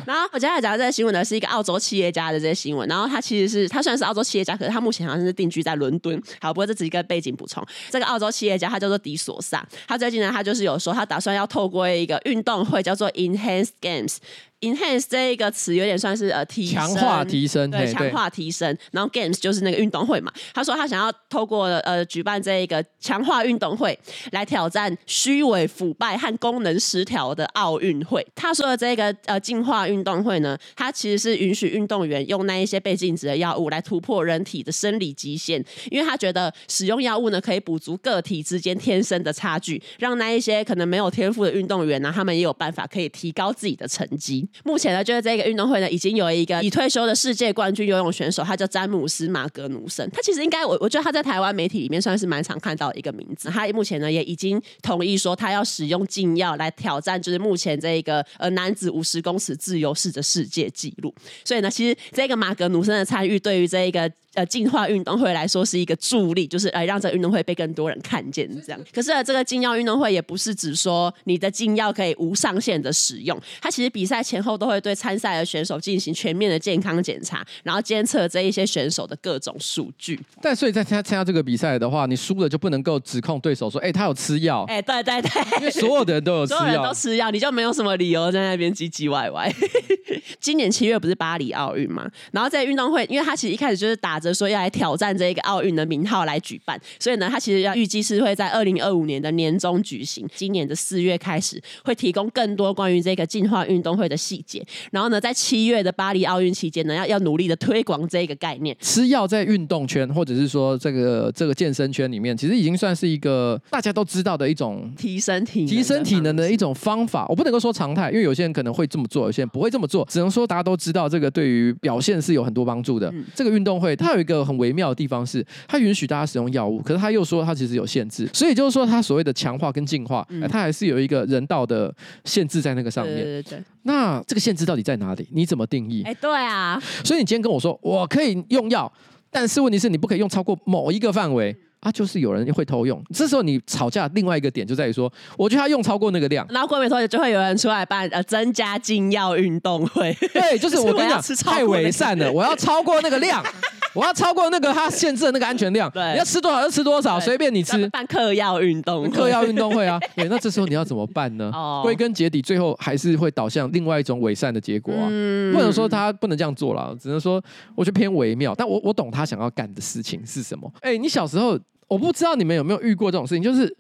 然后我接下来讲的这个新闻呢，是一个澳洲企业家的这些新闻。然后他其实是他虽然是澳洲企业家，可是他目前好像是定居在伦敦。好，不过这只是一个背景补充。这个澳洲企业家他叫做迪索萨，他最近呢，他就是有说他打算要透过一个运动会叫做 Enhanced Games。Enhance 这一个词有点算是呃提强化提升，对，强化提升。然后 Games 就是那个运动会嘛。他说他想要透过呃举办这一个强化运动会来挑战虚伪、腐败和功能失调的奥运会。他说的这个呃进化运动会呢，它其实是允许运动员用那一些被禁止的药物来突破人体的生理极限，因为他觉得使用药物呢可以补足个体之间天生的差距，让那一些可能没有天赋的运动员呢，他们也有办法可以提高自己的成绩。目前呢，就是这个运动会呢，已经有一个已退休的世界冠军游泳选手，他叫詹姆斯·马格努森。他其实应该，我我觉得他在台湾媒体里面算是蛮常看到一个名字。他目前呢，也已经同意说，他要使用禁药来挑战，就是目前这一个呃男子五十公尺自由式的世界纪录。所以呢，其实这个马格努森的参与，对于这一个。呃，进化运动会来说是一个助力，就是呃让这个运动会被更多人看见这样。可是呢，这个禁药运动会也不是只说你的禁药可以无上限的使用，它其实比赛前后都会对参赛的选手进行全面的健康检查，然后监测这一些选手的各种数据。但所以在参参加这个比赛的话，你输了就不能够指控对手说，哎、欸，他有吃药。*laughs* 哎、欸，对对对，因为所有的人都有吃药，所有人都吃药，你就没有什么理由在那边唧唧歪歪。*laughs* 今年七月不是巴黎奥运嘛？然后在运动会，因为他其实一开始就是打着说要来挑战这个奥运的名号来举办，所以呢，他其实要预计是会在二零二五年的年中举行。今年的四月开始会提供更多关于这个进化运动会的细节。然后呢，在七月的巴黎奥运期间呢，要要努力的推广这个概念。吃药在运动圈或者是说这个这个健身圈里面，其实已经算是一个大家都知道的一种提升体提升体能的一种方法。我不能够说常态，因为有些人可能会这么做，有些人不会这么做，只能说大家都知道这个对于表现是有很多帮助的。嗯、这个运动会它有一个很微妙的地方是，它允许大家使用药物，可是他又说它其实有限制，所以就是说它所谓的强化跟进化，它还是有一个人道的限制在那个上面。对对对。那这个限制到底在哪里？你怎么定义？哎，对啊。所以你今天跟我说我可以用药，但是问题是你不可以用超过某一个范围。啊，就是有人会偷用，这时候你吵架另外一个点就在于说，我觉得他用超过那个量，然后过没多久就会有人出来办呃增加禁药运动会，对，就是我跟你讲 *laughs* 太伪善了，我要超过那个量，我要超过那个他限制的那个安全量，对，你要吃多少就吃多少，随便你吃。办嗑药运动，嗑药运动会啊，对，那这时候你要怎么办呢？归根结底，最后还是会导向另外一种伪善的结果啊，不能说他不能这样做了，只能说我觉得偏微妙，但我我懂他想要干的事情是什么。哎，你小时候。我不知道你们有没有遇过这种事情，就是。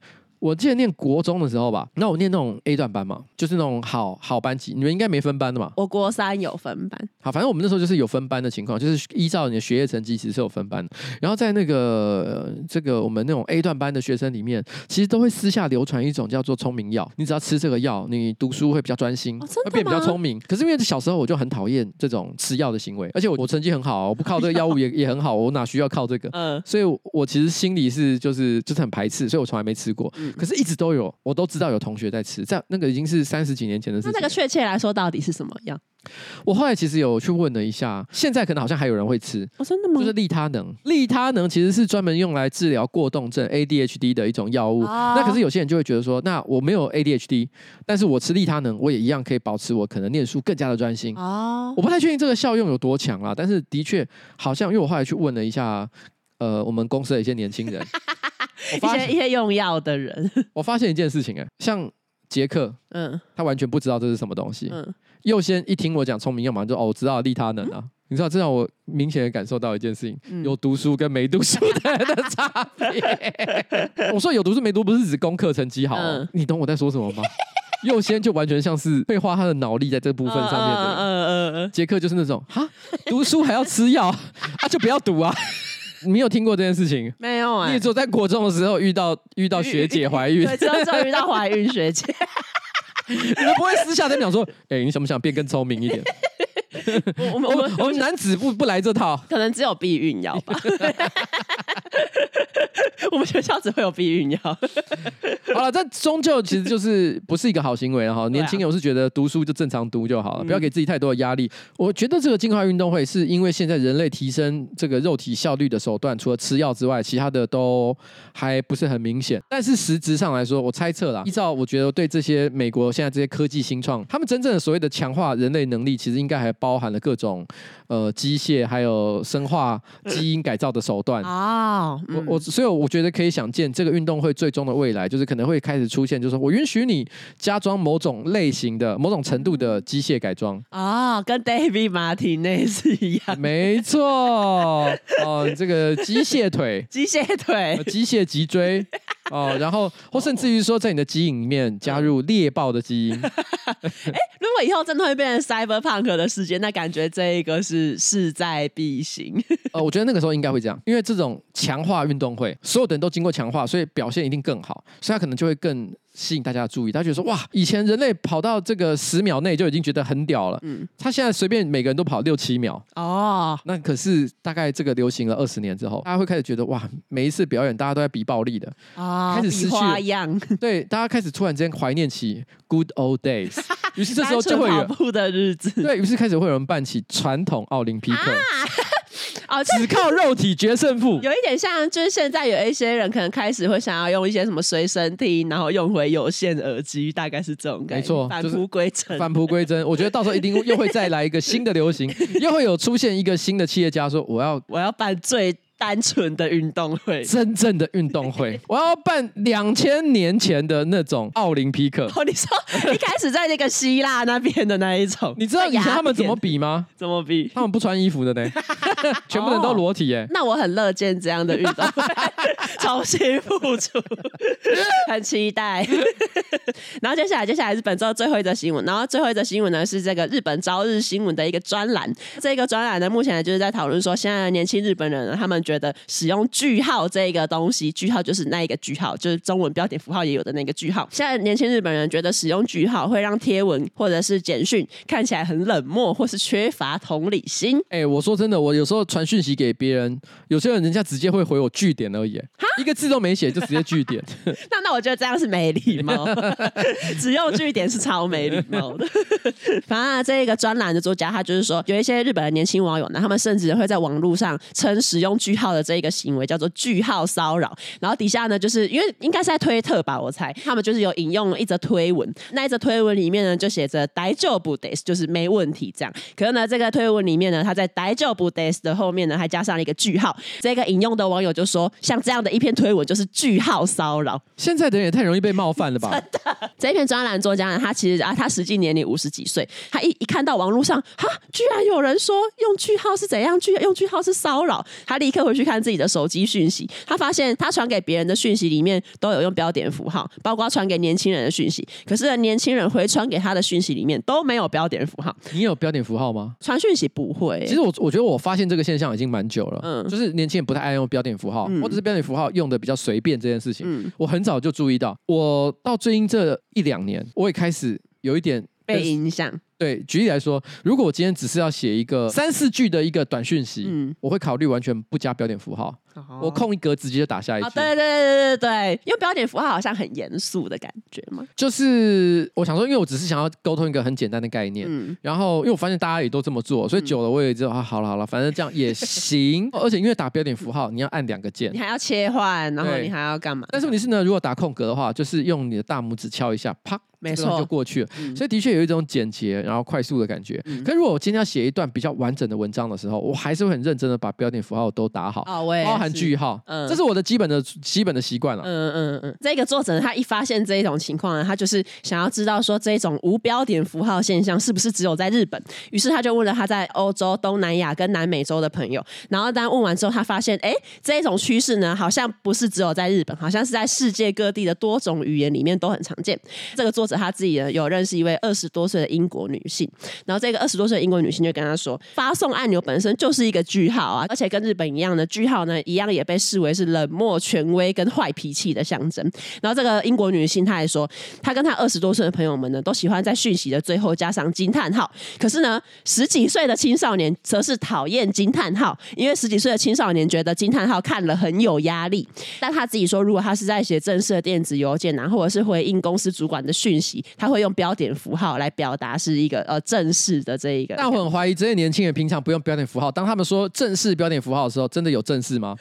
我记得念国中的时候吧，那我念那种 A 段班嘛，就是那种好好班级。你们应该没分班的嘛？我国三有分班。好，反正我们那时候就是有分班的情况，就是依照你的学业成绩，其实是有分班的。然后在那个、呃、这个我们那种 A 段班的学生里面，其实都会私下流传一种叫做聪明药。你只要吃这个药，你读书会比较专心，哦、会变比较聪明。可是因为小时候我就很讨厌这种吃药的行为，而且我我成绩很好，我不靠这个药物也 *laughs* 也很好，我哪需要靠这个？嗯，所以我其实心里是就是就是很排斥，所以我从来没吃过。嗯，可是一直都有。我都知道有同学在吃，在那个已经是三十几年前的事情。那那个确切来说，到底是什么样？我后来其实有去问了一下，现在可能好像还有人会吃。哦，真的吗？就是利他能，利他能其实是专门用来治疗过动症 （ADHD） 的一种药物。哦。那可是有些人就会觉得说，那我没有 ADHD，但是我吃利他能，我也一样可以保持我可能念书更加的专心。哦。我不太确定这个效用有多强啦，但是的确好像，因为我后来去问了一下，呃，我们公司的一些年轻人。*laughs* 一些一些用药的人，*laughs* 我发现一件事情哎，像杰克，嗯，他完全不知道这是什么东西，嗯，又先一听我讲聪明药嘛，就哦，我知道利他能啊，嗯、你知道这让我明显的感受到一件事情，嗯、有读书跟没读书的人的差别。*laughs* 我说有读书没读，不是指功课成绩好，嗯、你懂我在说什么吗？右先就完全像是会花他的脑力在这部分上面的，嗯嗯嗯，杰克就是那种哈，读书还要吃药？啊，就不要读啊。你有听过这件事情？没有啊、欸。你只有在国中的时候遇到遇到学姐怀孕，*laughs* 对，只有遇到怀孕学姐。*laughs* 你们不会私下在讲说，哎、欸，你想不想变更聪明一点？*laughs* 我们我们我们男子不不来这套，可能只有避孕药吧。我们学校只会有避孕药。*laughs* 好了，这终究其实就是不是一个好行为了哈。年轻人我是觉得读书就正常读就好了，不要给自己太多的压力。我觉得这个进化运动会是因为现在人类提升这个肉体效率的手段，除了吃药之外，其他的都还不是很明显。但是实质上来说，我猜测啦，依照我觉得对这些美国现在这些科技新创，他们真正的所谓的强化人类能力，其实应该还包含了各种呃机械还有生化基因改造的手段啊。我我所以我觉得可以想见，这个运动会最终的未来就是可能会开始出现，就是说我允许你加装某种类型的、某种程度的机械改装。啊，跟 David Martin 那是一样。没错，哦、呃，这个机械腿、*laughs* 机械腿、机械脊椎 *laughs* 哦，然后或甚至于说，在你的基因里面加入猎豹的基因。哎、欸，如果以后真的会变成 Cyberpunk 的世界，那感觉这一个是势在必行。*laughs* 呃，我觉得那个时候应该会这样，因为这种强化运动会，所有的人都经过强化，所以表现一定更好，所以他可能就会更。吸引大家的注意，他觉得说哇，以前人类跑到这个十秒内就已经觉得很屌了，嗯，他现在随便每个人都跑六七秒，哦，那可是大概这个流行了二十年之后，大家会开始觉得哇，每一次表演大家都在比暴力的，啊、哦，开始失去花样，对，大家开始突然之间怀念起 good old days，*laughs* 于是这时候就会有跑步的日子，对，于是开始会有人办起传统奥林匹克。啊哦，只靠肉体决胜负，有一点像，就是现在有一些人可能开始会想要用一些什么随身听，然后用回有线耳机，大概是这种感觉。没错，返璞归真，返璞归真。我觉得到时候一定又会再来一个新的流行，*laughs* 又会有出现一个新的企业家说：“我要，我要办最。”单纯的运动会，真正的运动会，*laughs* 我要办两千年前的那种奥林匹克。哦，你说一开始在那个希腊那边的那一种，你知道以前他们怎么比吗？怎么比？他们不穿衣服的呢，*laughs* 全部人都裸体耶。那我很乐见这样的运动会重新复出，*laughs* 很期待。*laughs* 然后接下来，接下来是本周最后一则新闻。然后最后一则新闻呢是这个日本朝日新闻的一个专栏。这个专栏呢，目前呢就是在讨论说，现在的年轻日本人呢，他们觉得使用句号这个东西，句号就是那一个句号，就是中文标点符号也有的那个句号。现在年轻日本人觉得使用句号会让贴文或者是简讯看起来很冷漠，或是缺乏同理心。哎、欸，我说真的，我有时候传讯息给别人，有些人人家直接会回我句点而已，一个字都没写就直接句点。*laughs* 那那我觉得这样是没礼貌，*laughs* 只用句点是超没礼貌的。*laughs* 反正这个专栏的作家他就是说，有一些日本的年轻网友呢，他们甚至会在网络上称使用句号的这一个行为叫做句号骚扰，然后底下呢，就是因为应该是在推特吧，我猜他们就是有引用一则推文，那一则推文里面呢就写着大丈夫です，就是没问题这样。可是呢，这个推文里面呢，他在大丈夫です的后面呢还加上了一个句号，这个引用的网友就说，像这样的 一篇推文就是句号骚扰。现在的人也太容易被冒犯了吧？*laughs* 真的，这一篇专栏作家呢，他其实啊，他实际年龄五十几岁，他一一看到网络上哈，居然有人说用句号是怎样，句用句号是骚扰，他立刻回去看自己的手机讯息，他发现他传给别人的讯息里面都有用标点符号，包括传给年轻人的讯息。可是年轻人回传给他的讯息里面都没有标点符号。你有标点符号吗？传讯息不会、欸。其实我我觉得我发现这个现象已经蛮久了，嗯，就是年轻人不太爱用标点符号，嗯、或者是标点符号用的比较随便这件事情。嗯，我很早就注意到，我到最近这一两年，我也开始有一点被影响。对，举例来说，如果我今天只是要写一个三四句的一个短讯息，嗯，我会考虑完全不加标点符号，哦、我空一格直接就打下一句。对对对对对，因为标点符号好像很严肃的感觉嘛。就是我想说，因为我只是想要沟通一个很简单的概念，嗯，然后因为我发现大家也都这么做，所以久了我也知道啊，好了好了，反正这样也行。*laughs* 而且因为打标点符号，你要按两个键，你还要切换，然后你还要干嘛？但是问题是呢，如果打空格的话，就是用你的大拇指敲一下，啪。没错，就过去了。嗯、所以的确有一种简洁然后快速的感觉。嗯、可是如果我今天要写一段比较完整的文章的时候，我还是会很认真的把标点符号都打好，哦、包含句号。嗯，这是我的基本的基本的习惯了。嗯嗯嗯。这个作者他一发现这一种情况呢，他就是想要知道说这种无标点符号现象是不是只有在日本？于是他就问了他在欧洲、东南亚跟南美洲的朋友。然后当问完之后，他发现，哎，这一种趋势呢，好像不是只有在日本，好像是在世界各地的多种语言里面都很常见。这个作者。他自己呢有认识一位二十多岁的英国女性，然后这个二十多岁的英国女性就跟他说，发送按钮本身就是一个句号啊，而且跟日本一样的句号呢，一样也被视为是冷漠、权威跟坏脾气的象征。然后这个英国女性她还说，她跟她二十多岁的朋友们呢，都喜欢在讯息的最后加上惊叹号。可是呢，十几岁的青少年则是讨厌惊叹号，因为十几岁的青少年觉得惊叹号看了很有压力。但他自己说，如果他是在写正式的电子邮件啊，或者是回应公司主管的讯息，他会用标点符号来表达是一个呃正式的这一个。但我很怀疑这些年轻人平常不用标点符号，当他们说正式标点符号的时候，真的有正式吗？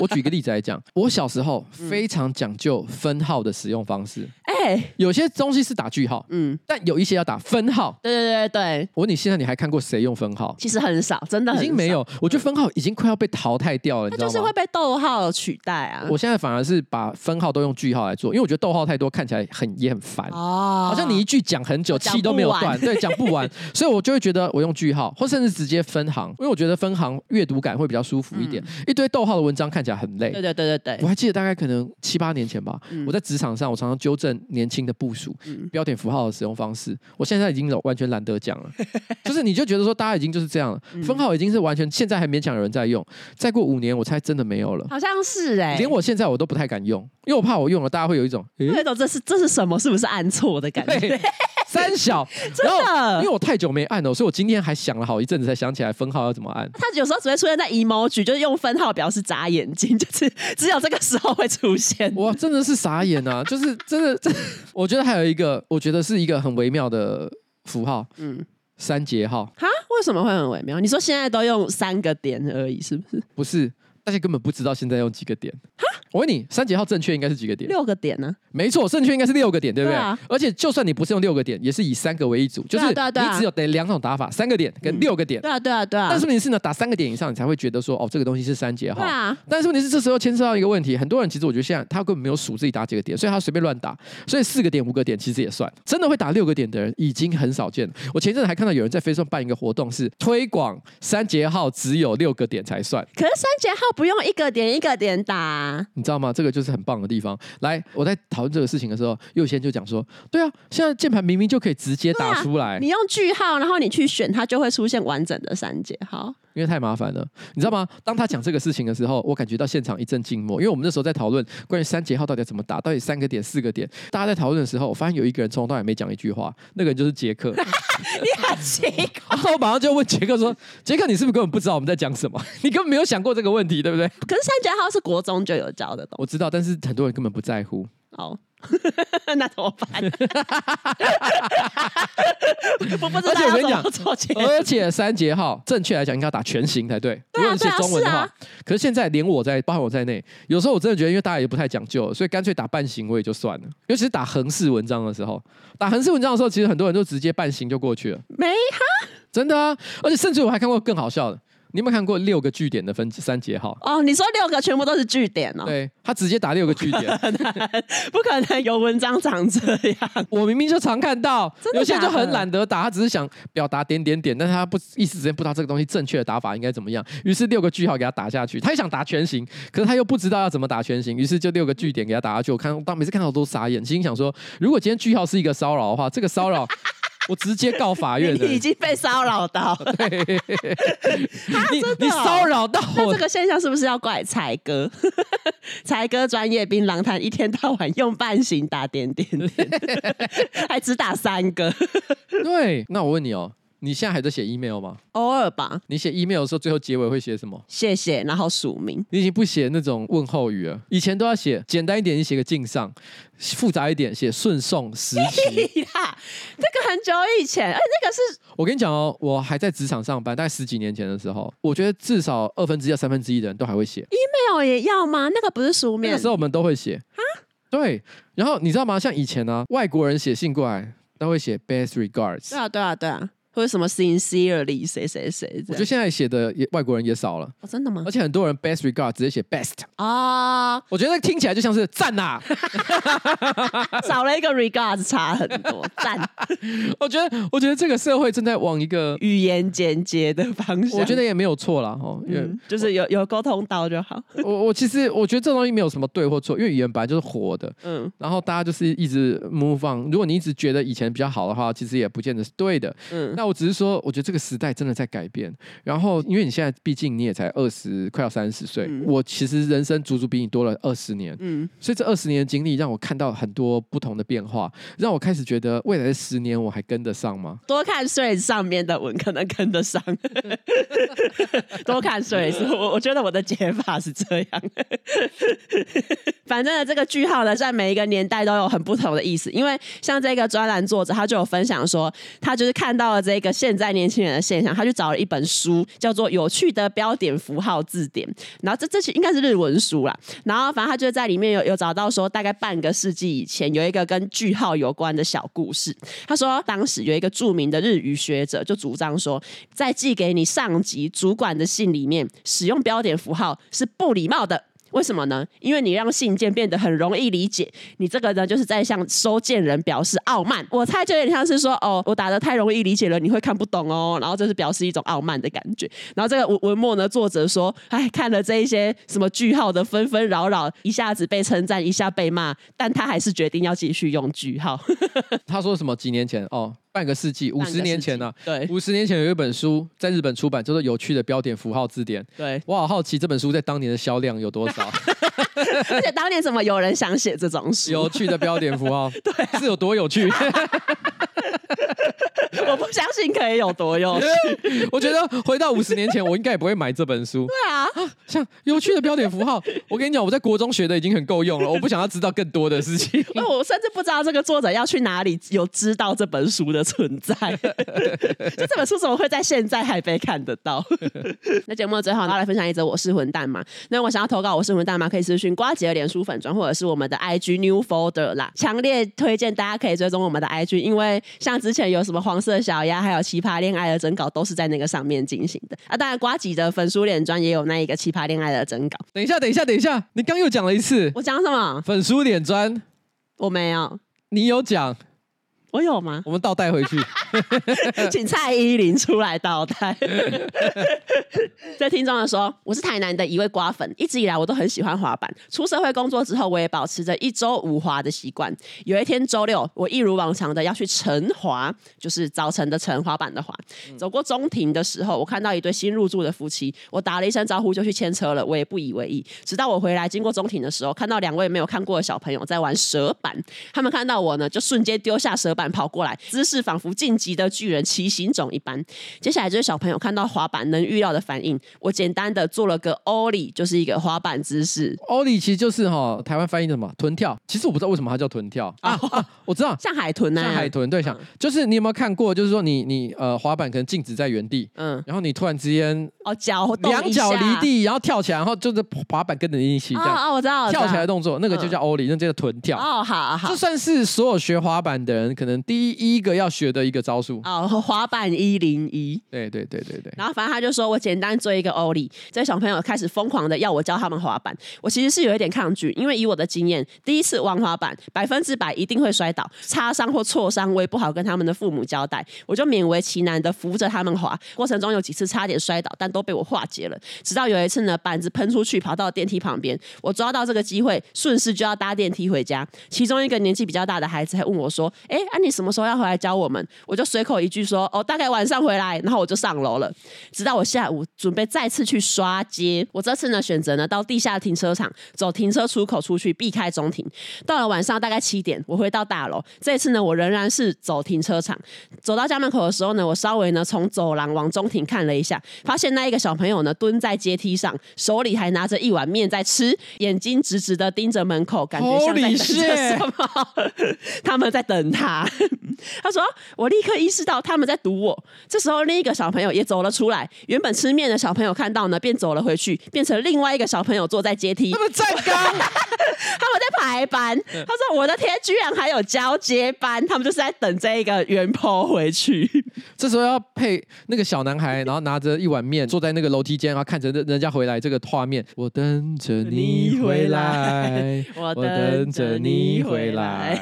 我举个例子来讲，我小时候非常讲究分号的使用方式。哎、欸，有些东西是打句号，嗯，但有一些要打分号。对对对对，我问你，现在你还看过谁用分号？其实很少，真的，已经没有。我觉得分号已经快要被淘汰掉了，嗯、你知道吗？就是会被逗号取代啊。我现在反而是把分号都用句号来做，因为我觉得逗号太多，看起来很也很烦。哦，好像你一句讲很久，气都没有断，对，讲不完，*laughs* 所以我就会觉得我用句号，或甚至直接分行，因为我觉得分行阅读感会比较舒服一点。嗯、一堆逗号的文章看起来很累。对对对对对，我还记得大概可能七八年前吧，嗯、我在职场上，我常常纠正年轻的部署。嗯、标点符号的使用方式，我现在已经完全懒得讲了。*laughs* 就是你就觉得说，大家已经就是这样了，嗯、分号已经是完全，现在还勉强有人在用。再过五年，我猜真的没有了。好像是哎、欸，连我现在我都不太敢用，因为我怕我用了，大家会有一种，欸、有一种这是这是什么？是不是按错的感觉？*laughs* 三小，真的，因为我太久没按了，所以我今天还想了好一阵子才想起来分号要怎么按。它有时候只会出现在 emoji，就是用分号表示眨眼睛，就是 *laughs* 只有这个时候会出现。哇，真的是傻眼啊！*laughs* 就是真的，真的，我觉得还有一个，我觉得是一个很微妙的符号，嗯，三节号。哈？为什么会很微妙？你说现在都用三个点而已，是不是？不是。大家根本不知道现在用几个点。哈，我问你，三节号正确应该是几个点？六个点呢？没错，正确应该是六个点，对不对？而且就算你不是用六个点，也是以三个为一组，就是你只有得两种打法，三个点跟六个点。对啊，对啊，对啊。但是问题是呢，打三个点以上，你才会觉得说，哦，这个东西是三节号。对啊。但是问题是，这时候牵涉到一个问题，很多人其实我觉得现在他根本没有数自己打几个点，所以他随便乱打，所以四个点、五个点其实也算。真的会打六个点的人已经很少见了。我前阵子还看到有人在 Facebook 办一个活动，是推广三节号只有六个点才算。可是三节号不用一个点。一个点打，你知道吗？这个就是很棒的地方。来，我在讨论这个事情的时候，右先就讲说：“对啊，现在键盘明明就可以直接打出来，啊、你用句号，然后你去选，它就会出现完整的三节号。”因为太麻烦了，你知道吗？当他讲这个事情的时候，我感觉到现场一阵静默。因为我们那时候在讨论关于三节号到底要怎么打，到底三个点、四个点。大家在讨论的时候，我发现有一个人从头到尾没讲一句话，那个人就是杰克。*laughs* 你好奇怪。*laughs* 然后我马上就问杰克说：“杰克，你是不是根本不知道我们在讲什么？*laughs* 你根本没有想过这个问题，对不对？”可是三节号是国中就有教的。我知道，但是很多人根本不在乎。哦。*laughs* 那怎么办？*laughs* 我不知道。而且我跟你讲，而且三节号正确来讲应该要打全形才对。如果你写中文的话，可是现在连我在，包括我在内，有时候我真的觉得，因为大家也不太讲究，所以干脆打半形我也就算了。尤其是打横式文章的时候，打横式文章的时候，其实很多人都直接半形就过去了。没哈？真的啊！而且甚至我还看过更好笑的。你有没有看过六个句点的分三节号？哦，你说六个全部都是句点哦？对，他直接打六个句点，*laughs* 不可能，有文章长这样。我明明就常看到，有些人就很懒得打，他只是想表达点点点，但是他不一时之间不知道这个东西正确的打法应该怎么样，于是六个句号给他打下去。他也想打全形，可是他又不知道要怎么打全形，于是就六个句点给他打下去。我看到每次看到都傻眼，心想说，如果今天句号是一个骚扰的话，这个骚扰。我直接告法院的，*laughs* 你已经被骚扰到了。*laughs* 对，你你骚扰到我，这个现象是不是要怪才哥？*laughs* 才哥专业兵狼谈，一天到晚用半形打点点点，还只打三个。对，那我问你哦。你现在还在写 email 吗？偶尔吧。你写 email 的时候，最后结尾会写什么？谢谢，然后署名。你已经不写那种问候语了。以前都要写简单一点，你写个敬上；复杂一点，写顺送时期。*laughs* 哈，这个很久以前，哎，那个是……我跟你讲哦，我还在职场上班，大概十几年前的时候，我觉得至少二分之一到三分之一的人都还会写 email 也要吗？那个不是书面。那个时候我们都会写啊。对，然后你知道吗？像以前呢、啊，外国人写信过来都会写 best regards。对啊，对啊，对啊。或者什么 sincerely 谁谁谁。我觉得现在写的也外国人也少了。哦，真的吗？而且很多人 best regard 直接写 best 啊，我觉得听起来就像是赞呐，*laughs* 少了一个 regards 差很多 *laughs* 赞。我觉得，我觉得这个社会正在往一个语言简洁的方向。我觉得也没有错啦，哦，因为、嗯、就是有有沟通到就好。我我其实我觉得这东西没有什么对或错，因为语言本来就是活的，嗯，然后大家就是一直 move on。如果你一直觉得以前比较好的话，其实也不见得是对的，嗯。那我只是说，我觉得这个时代真的在改变。然后，因为你现在毕竟你也才二十，快要三十岁，嗯、我其实人生足足比你多了二十年，嗯。所以这二十年的经历让我看到很多不同的变化，让我开始觉得未来的十年我还跟得上吗？多看 Threads 上面的文可能跟得上，*laughs* 多看 Threads，我我觉得我的解法是这样。反正呢，这个句号呢，在每一个年代都有很不同的意思。因为像这个专栏作者，他就有分享说，他就是看到了这个现在年轻人的现象，他去找了一本书，叫做《有趣的标点符号字典》。然后这这应该是日文书啦。然后反正他就在里面有有找到说，大概半个世纪以前，有一个跟句号有关的小故事。他说，当时有一个著名的日语学者就主张说，在寄给你上级主管的信里面，使用标点符号是不礼貌的。为什么呢？因为你让信件变得很容易理解，你这个呢就是在向收件人表示傲慢。我猜就有点像是说，哦，我打得太容易理解了，你会看不懂哦。然后这是表示一种傲慢的感觉。然后这个文文末呢，作者说，哎，看了这一些什么句号的纷纷扰扰，一下子被称赞，一下被骂，但他还是决定要继续用句号。他说什么？几年前哦。半个世纪，五十年前呢、啊？对，五十年前有一本书在日本出版，叫做《有趣的标点符号字典》。对，我好好奇这本书在当年的销量有多少？*laughs* 而且当年怎么有人想写这种书？有趣的标点符号，对、啊，是有多有趣？*laughs* 我不相信可以有多有趣。*laughs* 我觉得回到五十年前，我应该也不会买这本书。对啊，像有趣的标点符号，我跟你讲，我在国中学的已经很够用了，我不想要知道更多的事情。那我甚至不知道这个作者要去哪里有知道这本书的存在。就 *laughs* 这本书怎么会在现在还被看得到？*laughs* 那节目的最后，要来分享一则我是混蛋嘛？那我想要投稿我是混蛋嘛？可以私讯瓜吉的脸书粉砖，或者是我们的 IG New Folder 啦。强烈推荐大家可以追踪我们的 IG，因为像之前有什么黄色小鸭，还有奇葩恋爱的征稿，都是在那个上面进行的啊。当然，瓜吉的粉书脸砖也有那一个奇葩恋爱的征稿。等一下，等一下，等一下，你刚又讲了一次，我讲什么？粉书脸砖？我没有，你有讲。我有吗？我们倒带回去，*laughs* 请蔡依林出来倒带。*laughs* 在听众的说，我是台南的一位瓜粉，一直以来我都很喜欢滑板。出社会工作之后，我也保持着一周五滑的习惯。有一天周六，我一如往常的要去晨滑，就是早晨的晨，滑板的滑。走过中庭的时候，我看到一对新入住的夫妻，我打了一声招呼就去牵车了，我也不以为意。直到我回来经过中庭的时候，看到两位没有看过的小朋友在玩蛇板，他们看到我呢，就瞬间丢下蛇板。跑过来，姿势仿佛晋级的巨人骑行种一般。接下来就是小朋友看到滑板能预料的反应。我简单的做了个 Ollie，就是一个滑板姿势。Ollie 其实就是哈，台湾翻译的什么臀跳。其实我不知道为什么它叫臀跳啊，啊，啊，我知道，像海豚啊，像海豚。对，像、嗯、就是你有没有看过？就是说你你呃滑板可能静止在原地，嗯，然后你突然之间哦脚两脚离地，然后跳起来，然后就是滑板跟着你一起这样。哦，我知道，跳起来的动作，那个就叫 Ollie，、嗯、那就叫臀跳。哦，好好，这算是所有学滑板的人可能。第一一个要学的一个招数哦，滑板一零一，对对对对对。然后反正他就说我简单做一个欧里，这小朋友开始疯狂的要我教他们滑板。我其实是有一点抗拒，因为以我的经验，第一次玩滑板百分之百一定会摔倒，擦伤或挫伤我也不好跟他们的父母交代，我就勉为其难的扶着他们滑。过程中有几次差点摔倒，但都被我化解了。直到有一次呢，板子喷出去跑到电梯旁边，我抓到这个机会，顺势就要搭电梯回家。其中一个年纪比较大的孩子还问我说：“哎，啊你什么时候要回来教我们，我就随口一句说哦，大概晚上回来，然后我就上楼了。直到我下午准备再次去刷街，我这次呢选择呢到地下停车场走停车出口出去，避开中庭。到了晚上大概七点，我回到大楼。这次呢我仍然是走停车场，走到家门口的时候呢，我稍微呢从走廊往中庭看了一下，发现那一个小朋友呢蹲在阶梯上，手里还拿着一碗面在吃，眼睛直直的盯着门口，感觉像在等着什么。*laughs* 他们在等他。*laughs* 他说：“我立刻意识到他们在堵我。”这时候，另一个小朋友也走了出来。原本吃面的小朋友看到呢，便走了回去，变成另外一个小朋友坐在阶梯。他们站岗，*laughs* 他们在排班。他说：“我的天，居然还有交接班！他们就是在等这一个原 po 回去。*laughs* ”这时候要配那个小男孩，然后拿着一碗面，坐在那个楼梯间，然后看着人家回来这个画面。我等着你回来，我等着你回来。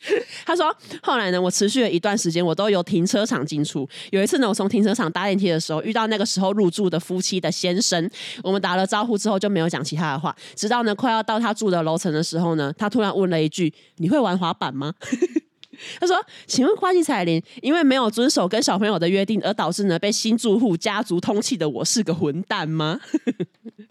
*laughs* 他说：“后来呢，我持续了一段时间，我都由停车场进出。有一次呢，我从停车场搭电梯的时候，遇到那个时候入住的夫妻的先生。我们打了招呼之后，就没有讲其他的话。直到呢，快要到他住的楼层的时候呢，他突然问了一句：‘你会玩滑板吗？’ *laughs* *laughs* 他说：‘请问花季彩铃，因为没有遵守跟小朋友的约定，而导致呢被新住户家族通气的我是个混蛋吗？’ *laughs*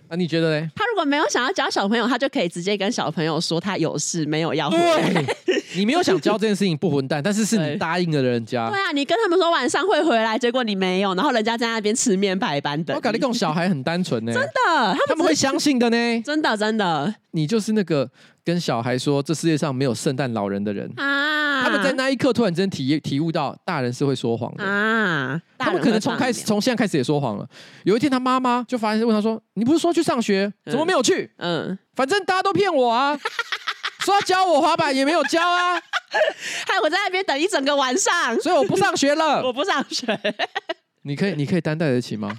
那、啊、你觉得呢？他如果没有想要教小朋友，他就可以直接跟小朋友说他有事，没有要回来。*laughs* 你没有想教这件事情不混蛋，但是是你答应了人家。对啊，你跟他们说晚上会回来，结果你没有，然后人家在那边吃面排班的。我感觉这种小孩很单纯呢，真的，他们，他们会相信的呢。真的，真的，你就是那个跟小孩说这世界上没有圣诞老人的人啊。他们在那一刻突然间体体悟到，大人是会说谎的啊。他们可能从开始从现在开始也说谎了。有一天，他妈妈就发现问他说：“你不是说去上学，怎么没有去？”嗯，嗯反正大家都骗我啊。说要教我滑板也没有教啊，*laughs* 害我在那边等一整个晚上，所以我不上学了。*laughs* 我不上学，你可以，你可以担待得起吗？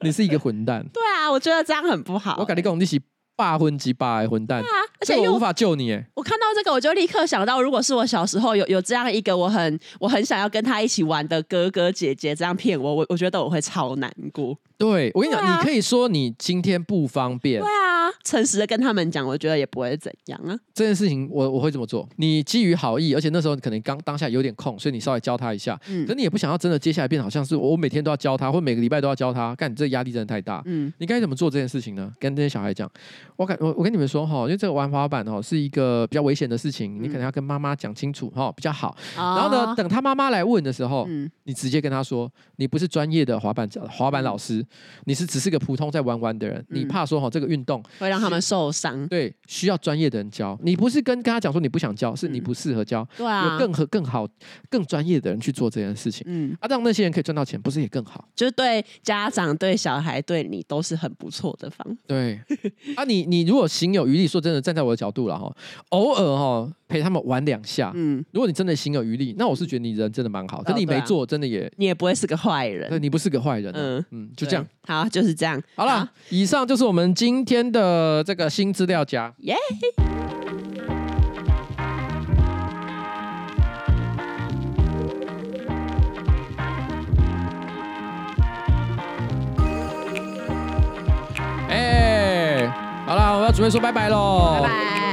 你是一个混蛋。*laughs* 对啊，我觉得这样很不好。我跟你讲，你是霸混鸡霸混蛋。啊，而且我无法救你。我看到这个，我就立刻想到，如果是我小时候有有这样一个我很我很想要跟他一起玩的哥哥姐姐这样骗我，我我觉得我会超难过。对，我跟你讲，啊、你可以说你今天不方便。对啊，诚实的跟他们讲，我觉得也不会怎样啊。这件事情我我会这么做。你基于好意，而且那时候可能刚当下有点空，所以你稍微教他一下。嗯。可你也不想要真的接下来变好像是我每天都要教他，或每个礼拜都要教他。干，你这压力真的太大。嗯。你该怎么做这件事情呢？跟这些小孩讲，我感我我跟你们说哈，因为这个玩滑板哈是一个比较危险的事情，你可能要跟妈妈讲清楚哈比较好。哦。然后呢，等他妈妈来问的时候，嗯，你直接跟他说，你不是专业的滑板滑板老师，你是只是。这个普通在玩玩的人，你怕说哈这个运动会让他们受伤？对，需要专业的人教。你不是跟跟他讲说你不想教，是你不适合教。对啊，有更和更好、更专业的人去做这件事情。嗯，啊，让那些人可以赚到钱，不是也更好？就是对家长、对小孩、对你都是很不错的方。对啊，*laughs* 你你如果行有余力，说真的，站在我的角度了哈，偶尔哈陪他们玩两下。嗯，如果你真的行有余力，那我是觉得你人真的蛮好。可你没做，真的也你也不会是个坏人。对，你不是个坏人。嗯嗯，就这样。好，就是这样。好了，以上就是我们今天的这个新资料夹。耶！哎，好了，我要准备说拜拜喽。拜拜。